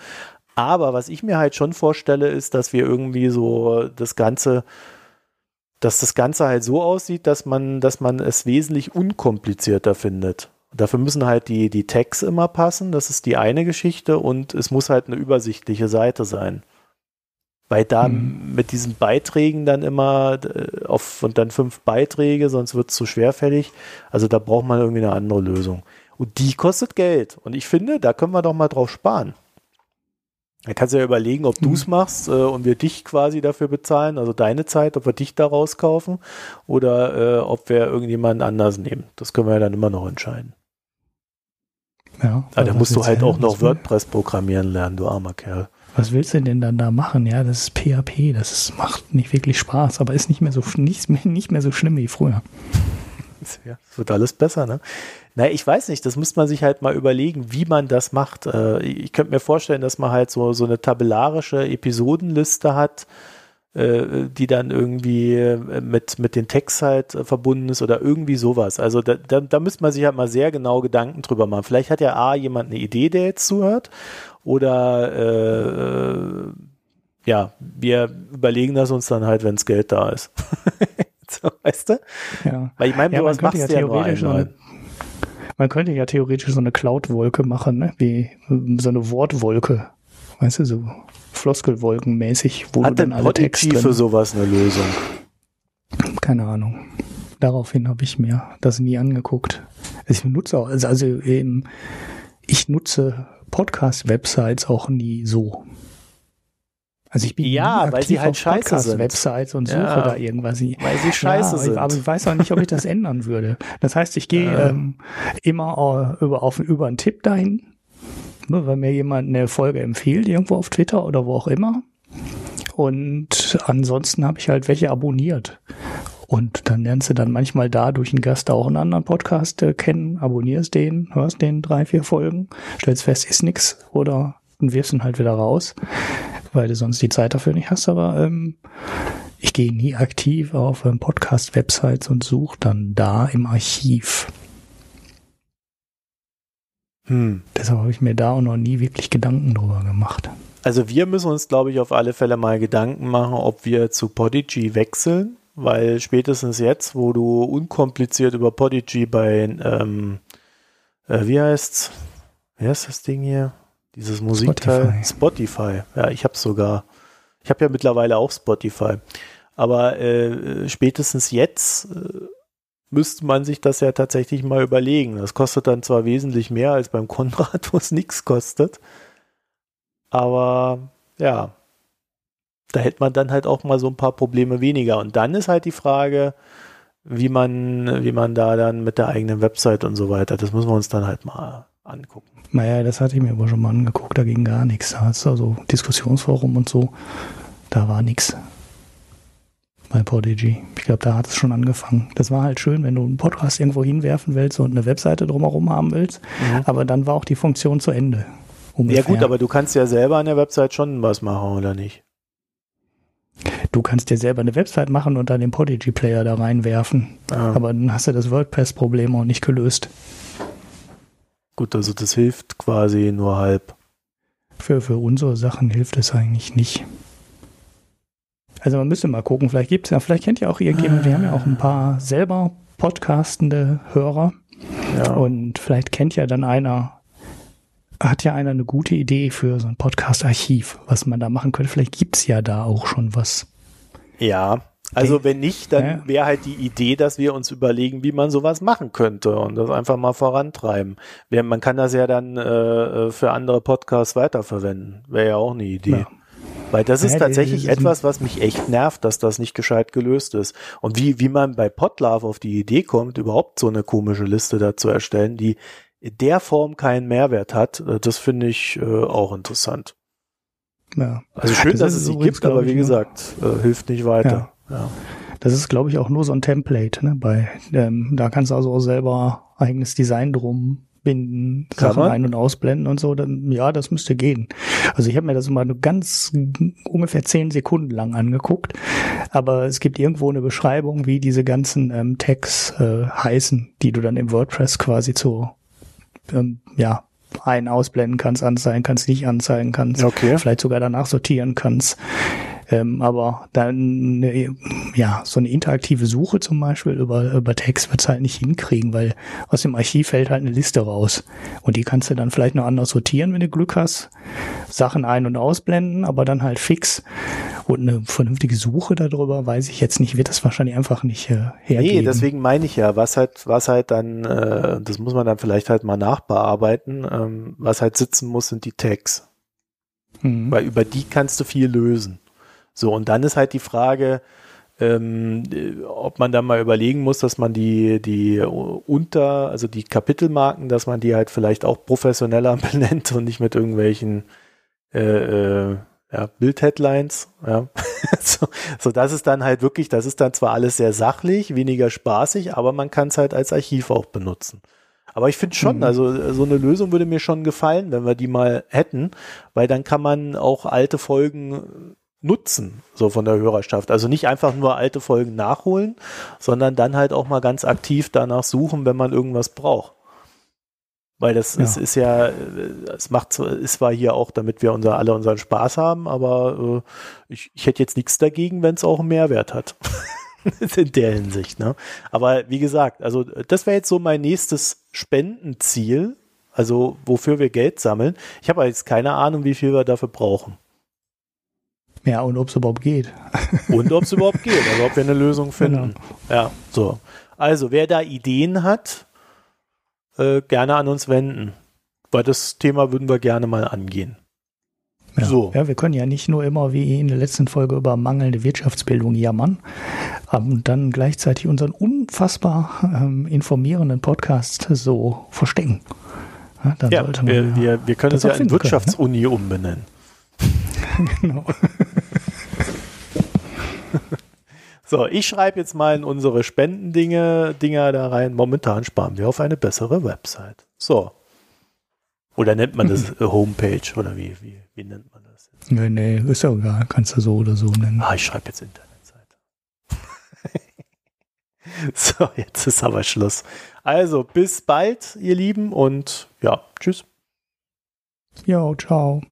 Aber was ich mir halt schon vorstelle, ist, dass wir irgendwie so das Ganze, dass das Ganze halt so aussieht, dass man, dass man es wesentlich unkomplizierter findet. Dafür müssen halt die, die Tags immer passen, das ist die eine Geschichte und es muss halt eine übersichtliche Seite sein. Weil da hm. mit diesen Beiträgen dann immer äh, auf und dann fünf Beiträge, sonst wird es zu schwerfällig. Also da braucht man irgendwie eine andere Lösung. Und die kostet Geld. Und ich finde, da können wir doch mal drauf sparen. Da kannst du ja überlegen, ob du es hm. machst äh, und wir dich quasi dafür bezahlen, also deine Zeit, ob wir dich da rauskaufen oder äh, ob wir irgendjemanden anders nehmen. Das können wir ja dann immer noch entscheiden. Ja, Aber da musst du halt auch noch WordPress programmieren lernen, du armer Kerl was willst du denn dann da machen? Ja, das ist PHP, das ist, macht nicht wirklich Spaß, aber ist nicht mehr so, nicht, nicht mehr so schlimm wie früher. Ja, es wird alles besser, ne? Na, ich weiß nicht, das muss man sich halt mal überlegen, wie man das macht. Äh, ich könnte mir vorstellen, dass man halt so, so eine tabellarische Episodenliste hat, die dann irgendwie äh, mit, mit den Text halt verbunden ist oder irgendwie sowas. Also da, da, da müsste man sich halt mal sehr genau Gedanken drüber machen. Vielleicht hat ja A, jemand eine Idee, der jetzt zuhört oder äh, ja, wir überlegen das uns dann halt, wenn das Geld da ist. so, weißt du? Ja. Weil ich meine, ja, was machst ja ja nur Man könnte ja theoretisch so eine Cloud-Wolke machen, ne? wie so eine Wortwolke. Weißt du, so Floskelwolkenmäßig, wo Hat du dann alle Texte für sowas eine Lösung? Keine Ahnung. Daraufhin habe ich mir das nie angeguckt. Ich nutze auch, also, also eben, ich nutze Podcast-Websites auch nie so. Also ich bin ja, weil sie halt scheiße sind. Websites und suche ja, da irgendwas. Weil sie scheiße ja, sind. Aber ich weiß auch nicht, ob ich das ändern würde. Das heißt, ich gehe ähm, immer über, auf, über einen Tipp dahin, ne, weil mir jemand eine Folge empfiehlt, irgendwo auf Twitter oder wo auch immer. Und ansonsten habe ich halt welche abonniert. Und dann lernst du dann manchmal da durch einen Gast auch einen anderen Podcast äh, kennen, abonnierst den, hörst den drei, vier Folgen, stellst fest, ist nix oder und wirfst ihn halt wieder raus, weil du sonst die Zeit dafür nicht hast. Aber ähm, ich gehe nie aktiv auf ähm, Podcast-Websites und suche dann da im Archiv. Hm. Deshalb habe ich mir da auch noch nie wirklich Gedanken drüber gemacht. Also wir müssen uns, glaube ich, auf alle Fälle mal Gedanken machen, ob wir zu Podigy wechseln weil spätestens jetzt, wo du unkompliziert über Podigy bei, ähm, äh, wie heißt's? Wer ist das Ding hier? Dieses Musikteil? Spotify. Spotify. Ja, ich habe sogar. Ich habe ja mittlerweile auch Spotify. Aber äh, spätestens jetzt äh, müsste man sich das ja tatsächlich mal überlegen. Das kostet dann zwar wesentlich mehr als beim Konrad, wo es nichts kostet. Aber ja, da hätte man dann halt auch mal so ein paar Probleme weniger. Und dann ist halt die Frage, wie man, wie man da dann mit der eigenen Website und so weiter, das müssen wir uns dann halt mal angucken. Naja, das hatte ich mir aber schon mal angeguckt, da ging gar nichts. Also Diskussionsforum und so, da war nichts bei Podigy. Ich glaube, da hat es schon angefangen. Das war halt schön, wenn du einen Podcast irgendwo hinwerfen willst und eine Webseite drumherum haben willst, mhm. aber dann war auch die Funktion zu Ende. Ungefähr. Ja gut, aber du kannst ja selber an der Website schon was machen, oder nicht? Du kannst dir selber eine Website machen und dann den Podigy-Player da reinwerfen. Ah. Aber dann hast du das WordPress-Problem auch nicht gelöst. Gut, also das hilft quasi nur halb. Für, für unsere Sachen hilft es eigentlich nicht. Also man müsste mal gucken, vielleicht gibt es ja, vielleicht kennt ja auch irgendjemand, wir haben ja auch ein paar selber podcastende Hörer. Ja. Und vielleicht kennt ja dann einer hat ja einer eine gute Idee für so ein Podcast-Archiv, was man da machen könnte. Vielleicht gibt es ja da auch schon was. Ja, also wenn nicht, dann wäre halt die Idee, dass wir uns überlegen, wie man sowas machen könnte und das einfach mal vorantreiben. Man kann das ja dann äh, für andere Podcasts weiterverwenden. Wäre ja auch eine Idee. Ja. Weil das ist tatsächlich etwas, was mich echt nervt, dass das nicht gescheit gelöst ist. Und wie, wie man bei Podlove auf die Idee kommt, überhaupt so eine komische Liste da zu erstellen, die der Form keinen Mehrwert hat, äh, das finde ich äh, auch interessant. Ja. Also schön, das dass es sie gibt, aber wie ich, gesagt, äh, hilft nicht weiter. Ja. ja. Das ist, glaube ich, auch nur so ein Template. Ne? Bei, ähm, da kannst du also auch selber eigenes Design drum binden, Sachen ein- und ausblenden und so. Dann, ja, das müsste gehen. Also ich habe mir das mal ganz ungefähr zehn Sekunden lang angeguckt, aber es gibt irgendwo eine Beschreibung, wie diese ganzen ähm, Tags äh, heißen, die du dann im WordPress quasi zu ähm, ja, ein ausblenden kannst, anzeigen kannst, nicht anzeigen kannst, okay. vielleicht sogar danach sortieren kannst. Ähm, aber dann, ja, so eine interaktive Suche zum Beispiel über, über Text wird's halt nicht hinkriegen, weil aus dem Archiv fällt halt eine Liste raus. Und die kannst du dann vielleicht noch anders sortieren, wenn du Glück hast. Sachen ein- und ausblenden, aber dann halt fix. Und eine vernünftige Suche darüber, weiß ich jetzt nicht, wird das wahrscheinlich einfach nicht äh, hergeben. Nee, deswegen meine ich ja, was halt, was halt dann, äh, das muss man dann vielleicht halt mal nachbearbeiten, ähm, was halt sitzen muss, sind die Tags. Mhm. Weil über die kannst du viel lösen. So, und dann ist halt die Frage, ähm, ob man dann mal überlegen muss, dass man die, die unter, also die Kapitelmarken, dass man die halt vielleicht auch professioneller benennt und nicht mit irgendwelchen äh, äh, ja, Bild-Headlines, ja. so, so, das ist dann halt wirklich, das ist dann zwar alles sehr sachlich, weniger spaßig, aber man kann es halt als Archiv auch benutzen. Aber ich finde schon, mhm. also so eine Lösung würde mir schon gefallen, wenn wir die mal hätten, weil dann kann man auch alte Folgen nutzen, so von der Hörerschaft. Also nicht einfach nur alte Folgen nachholen, sondern dann halt auch mal ganz aktiv danach suchen, wenn man irgendwas braucht. Weil das ja. Ist, ist ja, es macht, ist zwar hier auch, damit wir unser, alle unseren Spaß haben, aber äh, ich, ich hätte jetzt nichts dagegen, wenn es auch einen Mehrwert hat. In der Hinsicht, ne? Aber wie gesagt, also das wäre jetzt so mein nächstes Spendenziel, also wofür wir Geld sammeln. Ich habe jetzt keine Ahnung, wie viel wir dafür brauchen. Ja, und ob es überhaupt geht. Und ob es überhaupt geht, also ob wir eine Lösung finden. Genau. Ja, so. Also, wer da Ideen hat, äh, gerne an uns wenden. Weil das Thema würden wir gerne mal angehen. Ja. So. ja, wir können ja nicht nur immer wie in der letzten Folge über mangelnde Wirtschaftsbildung jammern ähm, und dann gleichzeitig unseren unfassbar ähm, informierenden Podcast so verstecken. Ja, Ja, wir, wir, wir können es ja auch in ne? Wirtschaftsuni umbenennen. genau. So, ich schreibe jetzt mal in unsere Spendendinge Dinger da rein. Momentan sparen wir auf eine bessere Website. So. Oder nennt man das Homepage oder wie, wie, wie nennt man das jetzt? Nee, nee, ist ja egal. Kannst du so oder so nennen. Ah, ich schreibe jetzt Internetseite. so, jetzt ist aber Schluss. Also, bis bald, ihr Lieben, und ja, tschüss. Jo, ciao.